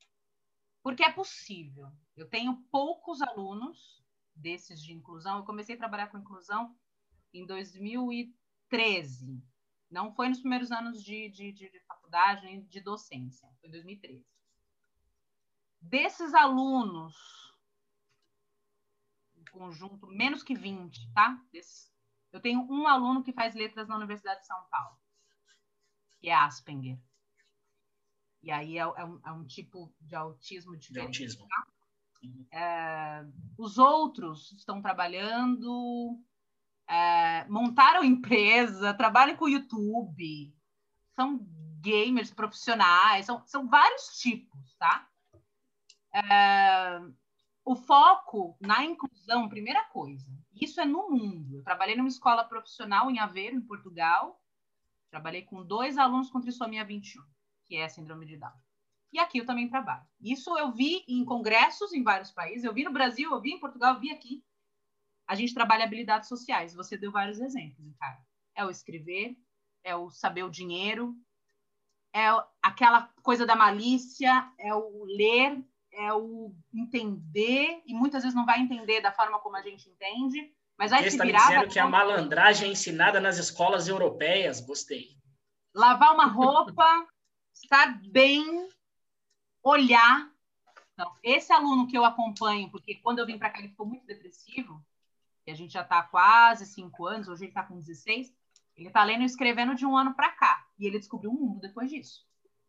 porque é possível. Eu tenho poucos alunos desses de inclusão. Eu comecei a trabalhar com inclusão em 2013 não foi nos primeiros anos de, de, de, de faculdade, nem de docência, foi em 2013. Desses alunos, conjunto, menos que 20, tá? eu tenho um aluno que faz letras na Universidade de São Paulo, que é Asperger. E aí é, é, um, é um, tipo de autismo diferente. De autismo. Tá? É, os outros estão trabalhando é, montaram *laughs* empresa, trabalham com YouTube, são gamers profissionais, são, são vários tipos, tá? É, o foco na inclusão, primeira coisa, isso é no mundo. Eu trabalhei numa escola profissional em Aveiro, em Portugal, trabalhei com dois alunos com trissomia 21, que é a síndrome de Down. E aqui eu também trabalho. Isso eu vi em congressos em vários países, eu vi no Brasil, eu vi em Portugal, eu vi aqui a gente trabalha habilidades sociais. Você deu vários exemplos, cara. É o escrever, é o saber o dinheiro, é aquela coisa da malícia, é o ler, é o entender, e muitas vezes não vai entender da forma como a gente entende, mas vai Você se está virar... dizendo que a malandragem é ensinada nas escolas europeias, gostei. Lavar uma roupa, *laughs* estar bem, olhar. Então, esse aluno que eu acompanho, porque quando eu vim para cá ele ficou muito depressivo, que a gente já está há quase cinco anos, hoje ele está com 16, ele está lendo e escrevendo de um ano para cá. E ele descobriu um mundo depois disso.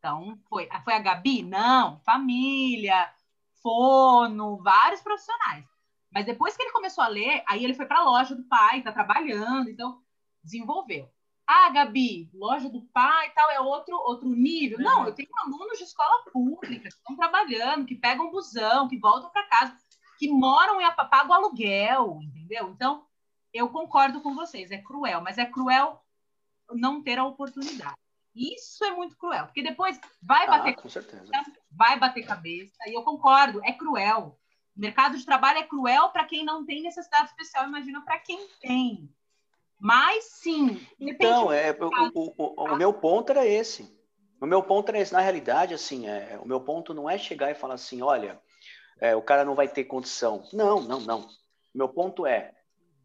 Então, foi, foi a Gabi? Não, família, fono, vários profissionais. Mas depois que ele começou a ler, aí ele foi para a loja do pai, está trabalhando, então desenvolveu. Ah, Gabi, loja do pai e tal é outro, outro nível. Não, eu tenho alunos de escola pública que estão trabalhando, que pegam busão, que voltam para casa que moram e pagam aluguel, entendeu? Então, eu concordo com vocês, é cruel, mas é cruel não ter a oportunidade. Isso é muito cruel, porque depois vai ah, bater com certeza. vai bater cabeça, e eu concordo, é cruel. O mercado de trabalho é cruel para quem não tem necessidade especial, imagina para quem tem. Mas sim. Então, é, o, o, o, meu ponto era esse. O meu ponto era esse. Na realidade, assim, é, o meu ponto não é chegar e falar assim, olha, é, o cara não vai ter condição. Não, não, não. Meu ponto é,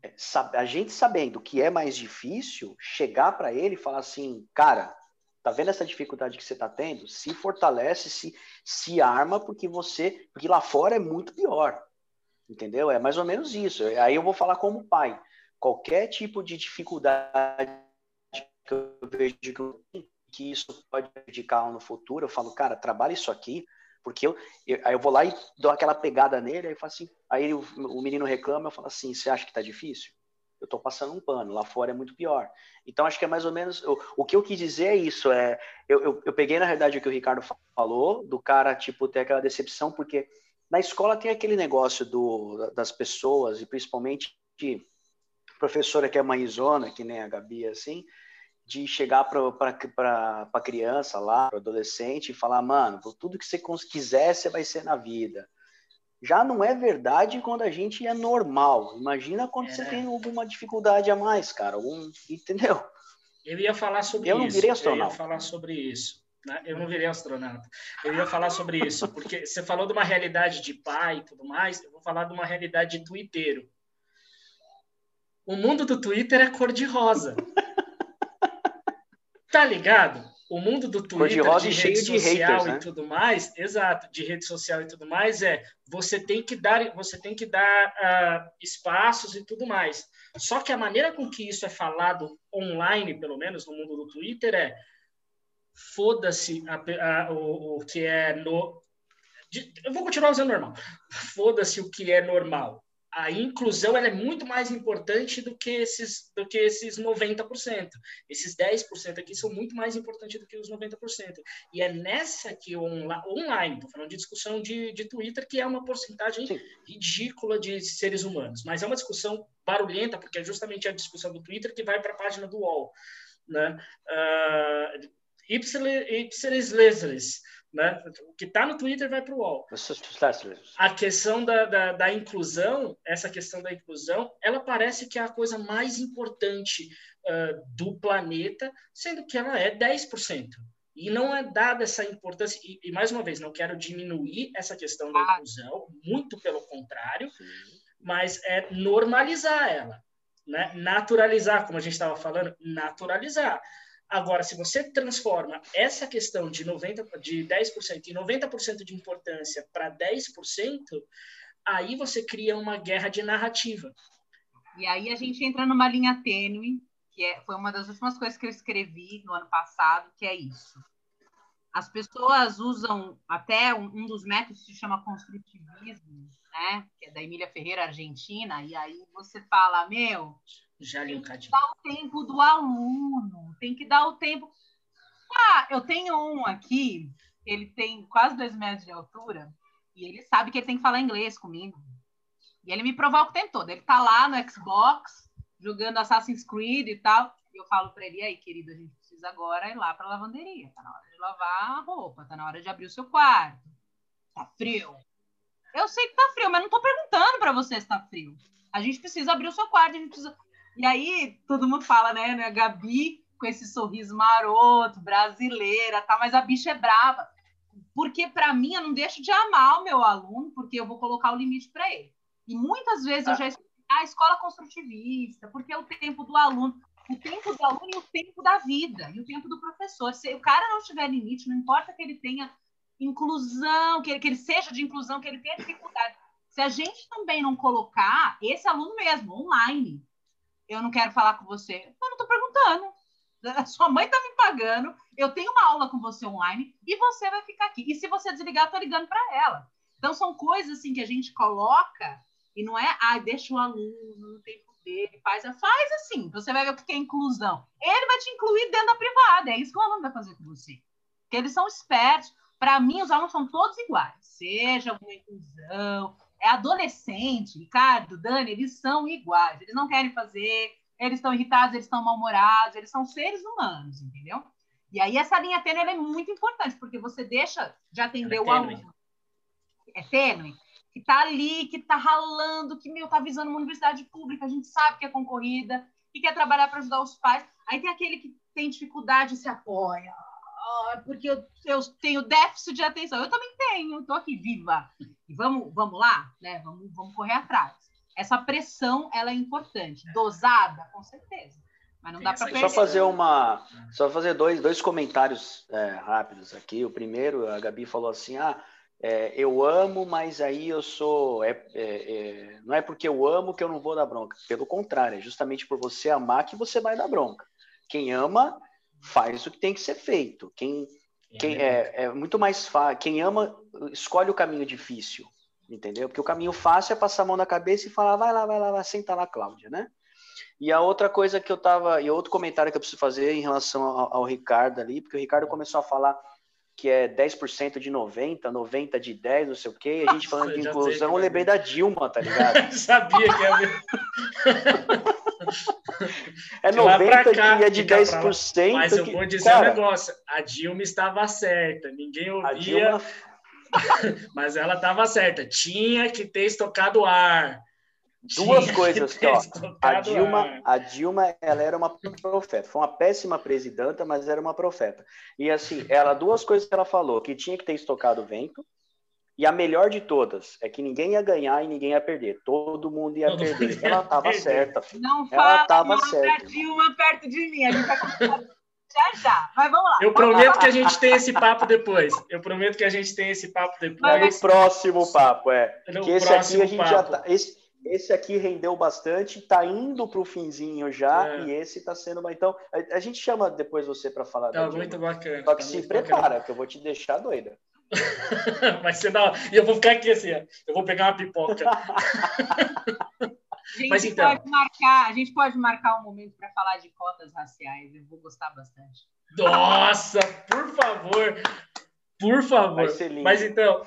é a gente sabendo que é mais difícil, chegar para ele e falar assim, cara, tá vendo essa dificuldade que você tá tendo? Se fortalece, se, se arma, porque você, porque lá fora é muito pior, entendeu? É mais ou menos isso. Aí eu vou falar como pai. Qualquer tipo de dificuldade que eu vejo que isso pode prejudicar no futuro, eu falo, cara, trabalha isso aqui, porque eu, eu, aí eu vou lá e dou aquela pegada nele, aí, assim, aí o, o menino reclama, eu falo assim, você acha que tá difícil? Eu tô passando um pano, lá fora é muito pior. Então, acho que é mais ou menos, o, o que eu quis dizer é isso, é, eu, eu, eu peguei, na verdade, o que o Ricardo falou, do cara, tipo, ter aquela decepção, porque na escola tem aquele negócio do, das pessoas, e principalmente de professora que é mãezona, que nem a Gabi, assim, de chegar para a criança lá, para adolescente, e falar, mano, tudo que você quiser, você vai ser na vida. Já não é verdade quando a gente é normal. Imagina quando é. você tem alguma dificuldade a mais, cara. Algum, entendeu? Eu ia falar sobre isso. Eu não virei astronauta. Eu ia falar sobre isso. Né? Eu não virei astronauta. Eu ia falar sobre isso, porque você falou de uma realidade de pai e tudo mais, eu vou falar de uma realidade de twitteiro. O mundo do Twitter é cor-de-rosa. *laughs* Tá ligado? O mundo do Twitter, de, de rede social haters, né? e tudo mais, exato, de rede social e tudo mais, é você tem que dar, você tem que dar uh, espaços e tudo mais. Só que a maneira com que isso é falado online, pelo menos no mundo do Twitter, é foda-se o, o que é no. Eu vou continuar usando normal. *laughs* Foda-se o que é normal a inclusão ela é muito mais importante do que esses, do que esses 90%. Esses 10% aqui são muito mais importantes do que os 90%. E é nessa que onla, online, estou falando de discussão de, de Twitter, que é uma porcentagem Sim. ridícula de seres humanos, mas é uma discussão barulhenta, porque é justamente a discussão do Twitter que vai para a página do UOL. Né? Uh, Ipsilis Lesles, né? O que está no Twitter vai para o UOL. A questão da, da, da, inclusão, essa questão da inclusão, ela parece que é a coisa mais importante uh, do planeta, sendo que ela é 10%. E não é dada essa importância, e, e, mais uma vez, não quero diminuir essa questão da inclusão, muito pelo contrário, Sim. mas é normalizar ela, né? naturalizar, como a gente estava falando, naturalizar. Agora, se você transforma essa questão de 90 de 10% e 90% de importância para 10%, aí você cria uma guerra de narrativa. E aí a gente entra numa linha tênue, que é, foi uma das últimas coisas que eu escrevi no ano passado, que é isso. As pessoas usam até um, um dos métodos que se chama construtivismo, né? Que é da Emília Ferreira, Argentina, e aí você fala, meu, já Tem que dar o tempo do aluno, tem que dar o tempo. Ah, eu tenho um aqui, ele tem quase dois metros de altura, e ele sabe que ele tem que falar inglês comigo. E ele me provoca o tempo todo. Ele tá lá no Xbox, jogando Assassin's Creed e tal. E eu falo para ele, aí, querido, a gente precisa agora ir lá para a lavanderia. Tá na hora de lavar a roupa, tá na hora de abrir o seu quarto. Tá frio. Eu sei que tá frio, mas não tô perguntando para você se tá frio. A gente precisa abrir o seu quarto, a gente precisa. E aí todo mundo fala, né, né, Gabi com esse sorriso maroto, brasileira, tá, mas a bicha é brava. Porque para mim eu não deixo de amar o meu aluno, porque eu vou colocar o limite para ele. E muitas vezes eu ah. já expliquei a ah, escola construtivista, porque é o tempo do aluno, o tempo do aluno e o tempo da vida, e o tempo do professor. Se o cara não tiver limite, não importa que ele tenha inclusão, que ele, que ele seja de inclusão, que ele tenha dificuldade. Se a gente também não colocar esse aluno mesmo, online, eu não quero falar com você. Eu não estou perguntando. A sua mãe está me pagando, eu tenho uma aula com você online e você vai ficar aqui. E se você desligar, eu tô ligando para ela. Então, são coisas assim que a gente coloca e não é, ah, deixa o aluno no tempo dele, faz, faz assim. Você vai ver o que é inclusão. Ele vai te incluir dentro da privada, é isso que o aluno vai fazer com você. Porque eles são espertos. Para mim, os alunos são todos iguais, seja uma inclusão, é adolescente, Ricardo, Dani, eles são iguais. Eles não querem fazer, eles estão irritados, eles estão mal-humorados, eles são seres humanos, entendeu? E aí essa linha tênue é muito importante, porque você deixa de atender é o aluno. É tênue. Que está ali, que está ralando, que, meu, está visando uma universidade pública, a gente sabe que é concorrida, e quer trabalhar para ajudar os pais. Aí tem aquele que tem dificuldade e se apoia porque eu, eu tenho déficit de atenção. Eu também tenho, estou aqui viva. E vamos, vamos lá, né? Vamos, vamos correr atrás. Essa pressão ela é importante, dosada, com certeza. Mas não dá para Só fazer uma, só fazer dois, dois comentários é, rápidos aqui. O primeiro, a Gabi falou assim, ah, é, eu amo, mas aí eu sou. É, é, é, não é porque eu amo que eu não vou dar bronca. Pelo contrário, é justamente por você amar que você vai dar bronca. Quem ama faz o que tem que ser feito. Quem, é quem é, é muito mais fácil. Quem ama, escolhe o caminho difícil, entendeu? Porque o caminho fácil é passar a mão na cabeça e falar, vai lá, vai lá, vai, senta lá, Cláudia, né? E a outra coisa que eu tava, e outro comentário que eu preciso fazer em relação ao, ao Ricardo ali, porque o Ricardo começou a falar que é 10% de 90, 90 de 10, não sei o quê. A gente falando de inclusão, eu lembrei da Dilma, tá ligado? *laughs* Sabia que ia *laughs* É 90 cá, que é de 10%. Mas eu vou dizer cara, um negócio: a Dilma estava certa, ninguém ouvia. Dilma... *laughs* mas ela estava certa. Tinha que ter estocado ar. Duas coisas que, ó, a Dilma, a Dilma, ela era uma profeta, foi uma péssima presidenta, mas era uma profeta. E assim, ela duas coisas que ela falou, que tinha que ter estocado vento, e a melhor de todas é que ninguém ia ganhar e ninguém ia perder, todo mundo ia todo perder. Ia ela estava certa. Não ela estava certa. Dilma perto de mim, a gente vai *laughs* já já. Mas vamos lá. Eu prometo que a gente tem esse papo depois. Eu prometo que a gente tem esse papo depois. No próximo papo, é. No que esse aqui a gente papo. já tá, esse, esse aqui rendeu bastante, está indo para o finzinho já, é. e esse está sendo uma. Então, a, a, gente chama depois você para falar. Tá muito bacana. Só que tá se prepara, bacana. que eu vou te deixar doida. *laughs* Vai ser da E eu vou ficar aqui assim, eu vou pegar uma pipoca. A *laughs* gente, Mas, então... pode marcar, a gente pode marcar um momento para falar de cotas raciais, eu vou gostar bastante. Nossa, por favor. Por favor. Mas então,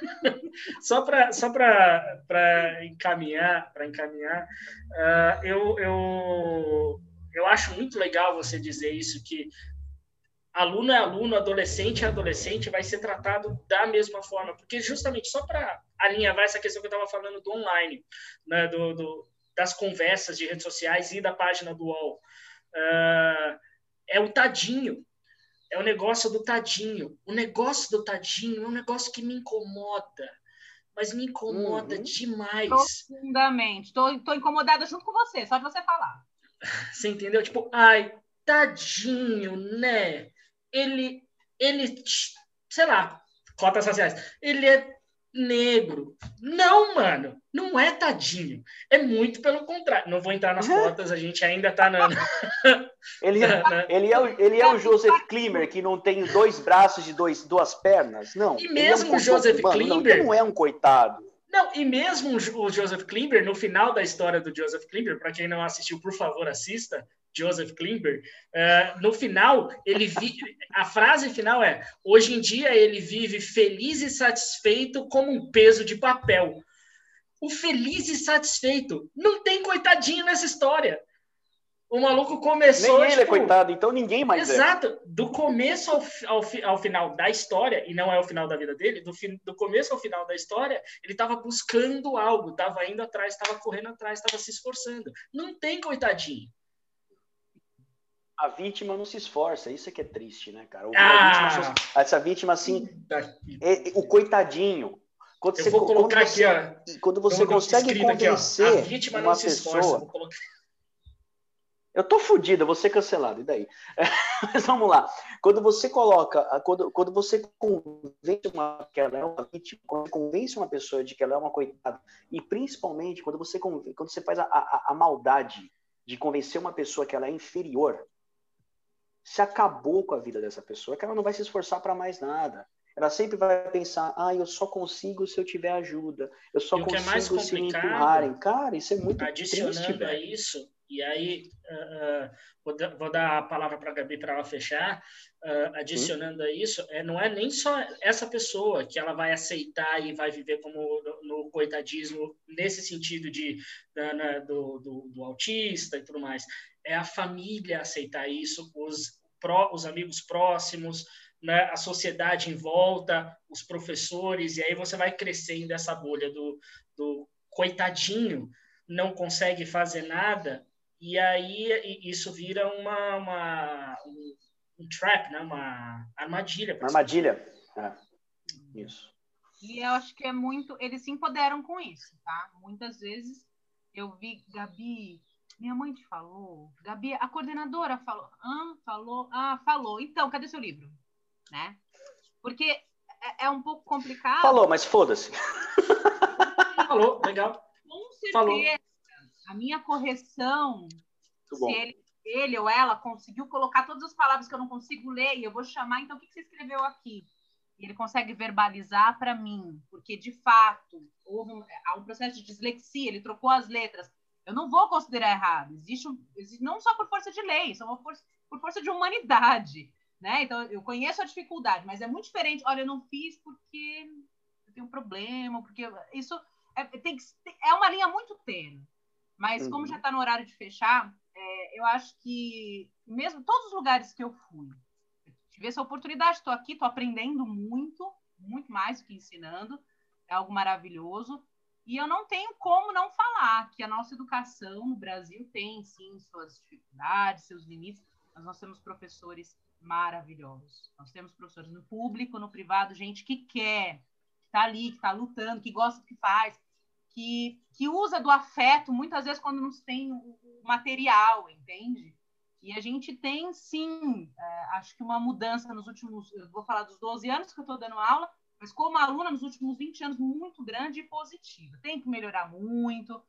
*laughs* só para só para encaminhar, para encaminhar, uh, eu, eu eu acho muito legal você dizer isso que aluno é aluno, adolescente é adolescente, vai ser tratado da mesma forma, porque justamente só para alinhavar essa questão que eu estava falando do online, né, do, do, das conversas de redes sociais e da página do UOL, uh, é o tadinho, é o negócio do tadinho. O negócio do tadinho é um negócio que me incomoda, mas me incomoda uhum. demais. Profundamente. Tô, tô incomodada junto com você, só de você falar. *laughs* Você entendeu? Tipo, ai, tadinho, né? Ele, ele, sei lá, cotas raciais. Ele é negro. Não, mano, não é tadinho. É muito pelo contrário. Não vou entrar nas cotas, a gente ainda tá na. *laughs* ele, é, ele, é, o, ele é o Joseph Klimber, que não tem dois braços e dois, duas pernas. Não. E mesmo é um o Joseph mano, Klimber. Não, não é um coitado. Não, e mesmo o Joseph Klimber, no final da história do Joseph Klimber, para quem não assistiu, por favor, assista. Joseph Klimber, uh, no final, ele vi... a frase final é: hoje em dia ele vive feliz e satisfeito como um peso de papel. O feliz e satisfeito não tem coitadinho nessa história. O maluco começou. Nem ele é tipo, é coitado, então ninguém mais exato, é. Exato. Do começo ao, ao, ao, final da história, e não é o final da vida dele, do, fi, do começo ao final da história, ele estava buscando algo, estava indo atrás, estava correndo atrás, estava se esforçando. Não tem coitadinho a vítima não se esforça, isso é que é triste, né, cara? Ah, vítima, essa vítima, assim, é, o coitadinho. Quando eu você, vou colocar aqui, ó. Quando você consegue convencer aqui, a vítima uma pessoa... Esforça, colocar... Eu tô fodido, eu vou ser cancelado, e daí? *laughs* Mas vamos lá. Quando você coloca, quando, quando você convence uma que ela é uma vítima, quando convence uma pessoa de que ela é uma coitada, e principalmente quando você, quando você faz a, a, a maldade de convencer uma pessoa que ela é inferior, se acabou com a vida dessa pessoa, que ela não vai se esforçar para mais nada. Ela sempre vai pensar, ah, eu só consigo se eu tiver ajuda, eu só e consigo é se me empurrarem. Cara, isso é muito adicionando triste, a isso, e aí uh, uh, vou, vou, dar a palavra para a Gabi para ela fechar, uh, adicionando hum. a isso, é, não é nem só essa pessoa que ela vai aceitar e vai viver como no, no coitadismo, nesse sentido de, na, do, do, do autista e tudo mais, é a família aceitar isso, os pró, os amigos próximos, né, a sociedade em volta, os professores, e aí você vai crescendo essa bolha do, do coitadinho, não consegue fazer nada, e aí isso vira uma, uma um, um, trap, né, uma armadilha. Uma armadilha, é. isso. E eu acho que é muito, eles se empoderam com isso, tá? Muitas vezes eu vi Gabi minha mãe te falou? Gabi, a coordenadora falou. Ah, falou? Ah, falou. Então, cadê seu livro? Né? Porque é, é um pouco complicado. Falou, mas foda-se. *laughs* falou, legal. Com certeza. Falou. A minha correção, se ele, ele, ou ela conseguiu colocar todas as palavras que eu não consigo ler, e eu vou chamar, então o que você escreveu aqui? Ele consegue verbalizar para mim, porque de fato houve um, há um processo de dislexia, ele trocou as letras. Eu não vou considerar errado. Existe, um, existe não só por força de lei, só por força, por força de humanidade. né? Então, eu conheço a dificuldade, mas é muito diferente. Olha, eu não fiz porque eu tenho um problema, porque isso é, tem que, é uma linha muito tênue. Mas como já está uhum. no horário de fechar, é, eu acho que mesmo todos os lugares que eu fui, eu tive essa oportunidade, estou aqui, estou aprendendo muito, muito mais do que ensinando, é algo maravilhoso. E eu não tenho como não falar que a nossa educação no Brasil tem, sim, suas dificuldades, seus limites, mas nós temos professores maravilhosos. Nós temos professores no público, no privado, gente que quer, que está ali, que está lutando, que gosta do que faz, que, que usa do afeto, muitas vezes quando não tem o, material, entende? E a gente tem, sim, é, acho que uma mudança nos últimos, eu vou falar dos 12 anos que eu estou dando aula, mas como aluna nos últimos 20 anos muito grande e positiva. Tem que melhorar muito,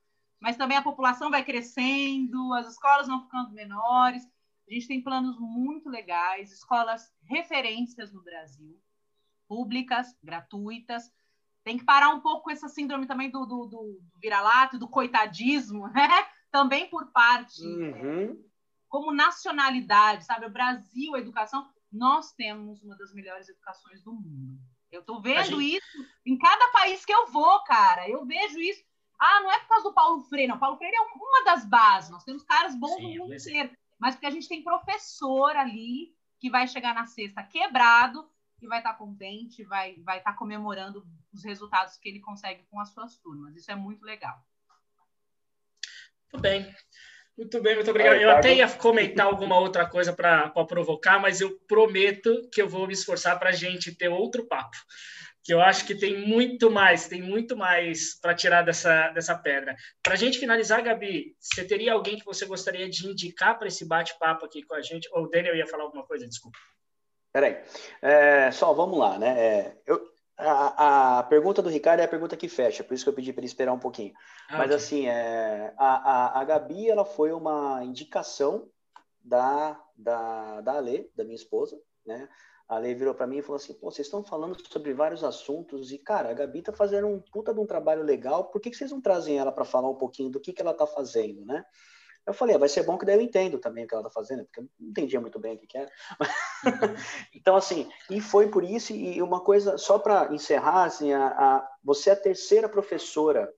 mas também a população vai crescendo, as escolas vão ficando menores. A gente tem planos muito legais, escolas referências no Brasil, públicas, gratuitas. Tem que parar um pouco com essa síndrome também do, do, do vira-lata, do coitadismo, *laughs* né? Também por parte, uhum. como nacionalidade, sabe? O Brasil, a educação, nós temos uma das melhores educações do mundo. Eu estou vendo gente... isso em cada país que eu vou, cara. Eu vejo isso. Ah, não é por causa do Paulo Freire, não. Paulo Freire é uma das bases. Nós temos caras bons Sim, no mundo inteiro. Mas porque a gente tem professor ali que vai chegar na sexta quebrado e vai estar tá contente, vai vai estar tá comemorando os resultados que ele consegue com as suas turmas. Isso é muito legal. Muito bem. Muito bem, muito obrigado. Eu até ia comentar alguma outra coisa para provocar, mas eu prometo que eu vou me esforçar para a gente ter outro papo. Que eu acho que tem muito mais, tem muito mais para tirar dessa, dessa pedra. Para a gente finalizar, Gabi, você teria alguém que você gostaria de indicar para esse bate-papo aqui com a gente? Ou o Daniel ia falar alguma coisa? Desculpa. Peraí. É, só, vamos lá, né? É, eu, a, a, pergunta do Ricardo é a pergunta que fecha, por isso que eu pedi para ele esperar um pouquinho. Ah, Mas okay. assim, é, a, a, a Gabi ela foi uma indicação da, da, da Ale, da minha esposa, né? A Ale virou para mim e falou assim: Pô, vocês estão falando sobre vários assuntos e, cara, a Gabi tá fazendo um puta de um trabalho legal, por que, que vocês não trazem ela para falar um pouquinho do que, que ela tá fazendo, né? Eu falei, ah, vai ser bom que daí eu entendo também o que ela está fazendo, porque eu não entendia muito bem o que, que era. *laughs* então, assim, e foi por isso, e uma coisa, só para encerrar, assim, a, a, você é a terceira professora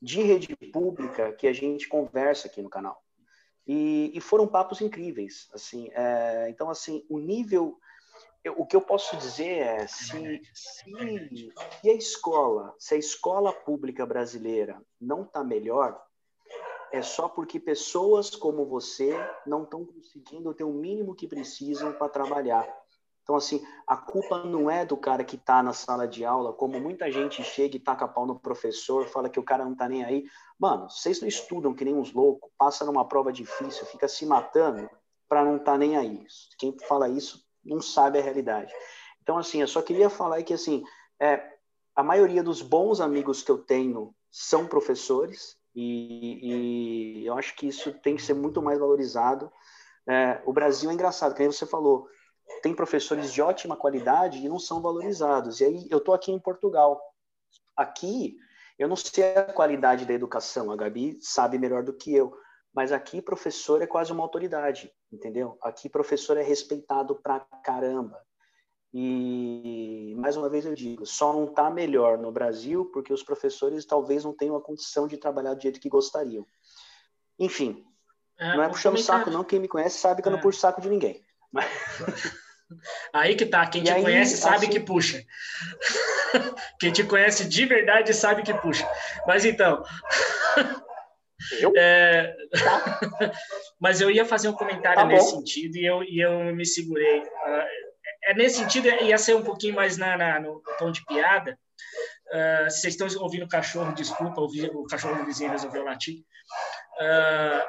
de rede pública que a gente conversa aqui no canal. E, e foram papos incríveis, assim, é, então, assim, o nível... Eu, o que eu posso dizer é, se, se, se a escola, se a escola pública brasileira não está melhor, é só porque pessoas como você não estão conseguindo ter o mínimo que precisam para trabalhar. Então, assim, a culpa não é do cara que está na sala de aula, como muita gente chega e taca pau no professor, fala que o cara não está nem aí. Mano, vocês não estudam que nem uns loucos, passa numa prova difícil, fica se matando para não estar tá nem aí. Quem fala isso não sabe a realidade. Então, assim, eu só queria falar que, assim, é, a maioria dos bons amigos que eu tenho são professores, e, e eu acho que isso tem que ser muito mais valorizado. É, o Brasil é engraçado, como você falou, tem professores de ótima qualidade e não são valorizados. E aí eu estou aqui em Portugal. Aqui eu não sei a qualidade da educação, a Gabi sabe melhor do que eu, mas aqui professor é quase uma autoridade, entendeu? Aqui professor é respeitado pra caramba. E, mais uma vez eu digo, só não está melhor no Brasil porque os professores talvez não tenham a condição de trabalhar do jeito que gostariam. Enfim, é, não é puxando saco, não. Quem me conhece sabe que é. eu não é. puxo saco de ninguém. Mas... *laughs* Aí que tá, quem e te aí, conhece sabe assim... que puxa. *laughs* quem te conhece de verdade sabe que puxa. Mas então. *laughs* Eu? É... Tá. Mas eu ia fazer um comentário tá nesse sentido e eu, e eu me segurei. É nesse sentido, ia ser um pouquinho mais na, na no tom de piada. Uh, se vocês estão ouvindo o cachorro, desculpa, o cachorro do vizinho resolveu latir. Uh,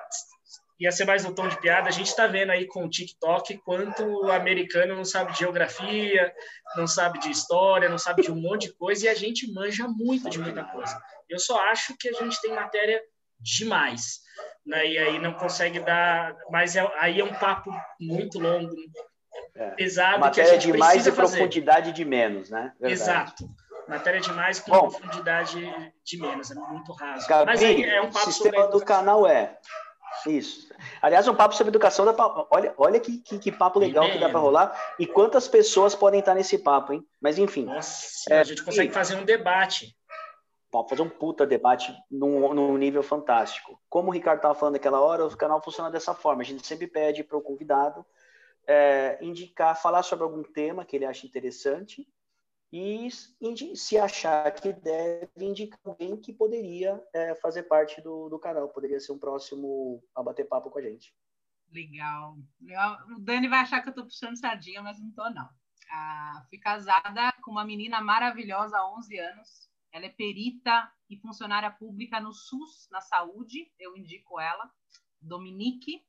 ia ser mais no tom de piada. A gente está vendo aí com o TikTok quanto o americano não sabe de geografia, não sabe de história, não sabe de um monte de coisa e a gente manja muito de muita coisa. Eu só acho que a gente tem matéria demais. Né? E aí não consegue dar. Mas é, aí é um papo muito longo, é. pesado. Matéria de mais e fazer. profundidade de menos, né? Verdade. Exato. Matéria de mais com Bom, profundidade de menos, é muito raso. Gabi, Mas aí é um papo o sistema sobre... do canal é Isso. Aliás, um papo sobre educação, pra... olha, olha que, que, que papo legal que dá para rolar e quantas pessoas podem estar nesse papo, hein? Mas enfim. Nossa, é, a gente consegue e... fazer um debate. Pode fazer um puta debate num, num nível fantástico. Como o Ricardo estava falando naquela hora, o canal funciona dessa forma. A gente sempre pede para o convidado é, indicar, falar sobre algum tema que ele acha interessante e se achar que deve indicar alguém que poderia é, fazer parte do, do canal, poderia ser um próximo a bater papo com a gente. Legal. O Dani vai achar que eu estou puxando sardinha, mas não estou, não. Ah, fui casada com uma menina maravilhosa há 11 anos. Ela é perita e funcionária pública no SUS, na saúde. Eu indico ela. Dominique.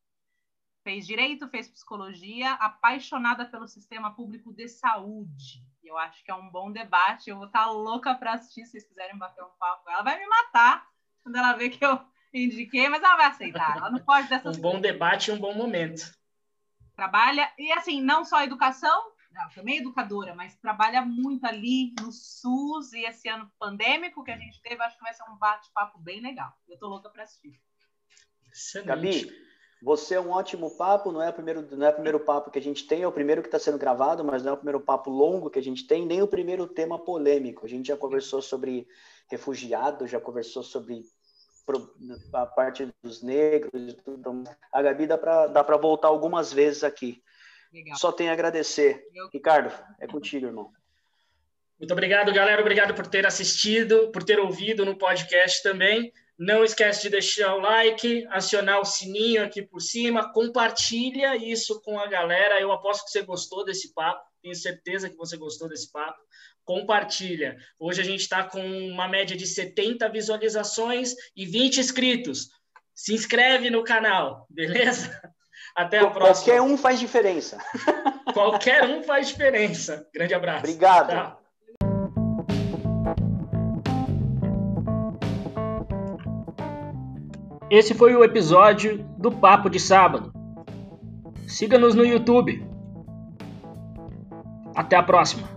Fez direito, fez psicologia, apaixonada pelo sistema público de saúde eu acho que é um bom debate. Eu vou estar louca para assistir se vocês quiserem bater um papo. Ela vai me matar quando ela ver que eu indiquei, mas ela vai aceitar. Ela não pode dessas Um bom debate e um bom momento. Trabalha, e assim, não só educação, não, também educadora, mas trabalha muito ali no SUS e esse ano pandêmico que a gente teve, acho que vai ser um bate-papo bem legal. Eu tô louca para assistir. Excelente. Gabi, você é um ótimo papo, não é o primeiro, não é o primeiro papo que a gente tem, é o primeiro que está sendo gravado, mas não é o primeiro papo longo que a gente tem, nem o primeiro tema polêmico. A gente já conversou sobre refugiados, já conversou sobre a parte dos negros. Então, a Gabi dá para dá voltar algumas vezes aqui. Legal. Só tenho a agradecer. Eu... Ricardo, é contigo, irmão. Muito obrigado, galera. Obrigado por ter assistido, por ter ouvido no podcast também. Não esquece de deixar o like, acionar o sininho aqui por cima, compartilha isso com a galera. Eu aposto que você gostou desse papo, tenho certeza que você gostou desse papo. Compartilha. Hoje a gente está com uma média de 70 visualizações e 20 inscritos. Se inscreve no canal, beleza? *laughs* Até a próxima. Qualquer um faz diferença. *laughs* Qualquer um faz diferença. Grande abraço. Obrigado. Tchau. Esse foi o episódio do Papo de Sábado. Siga-nos no YouTube. Até a próxima!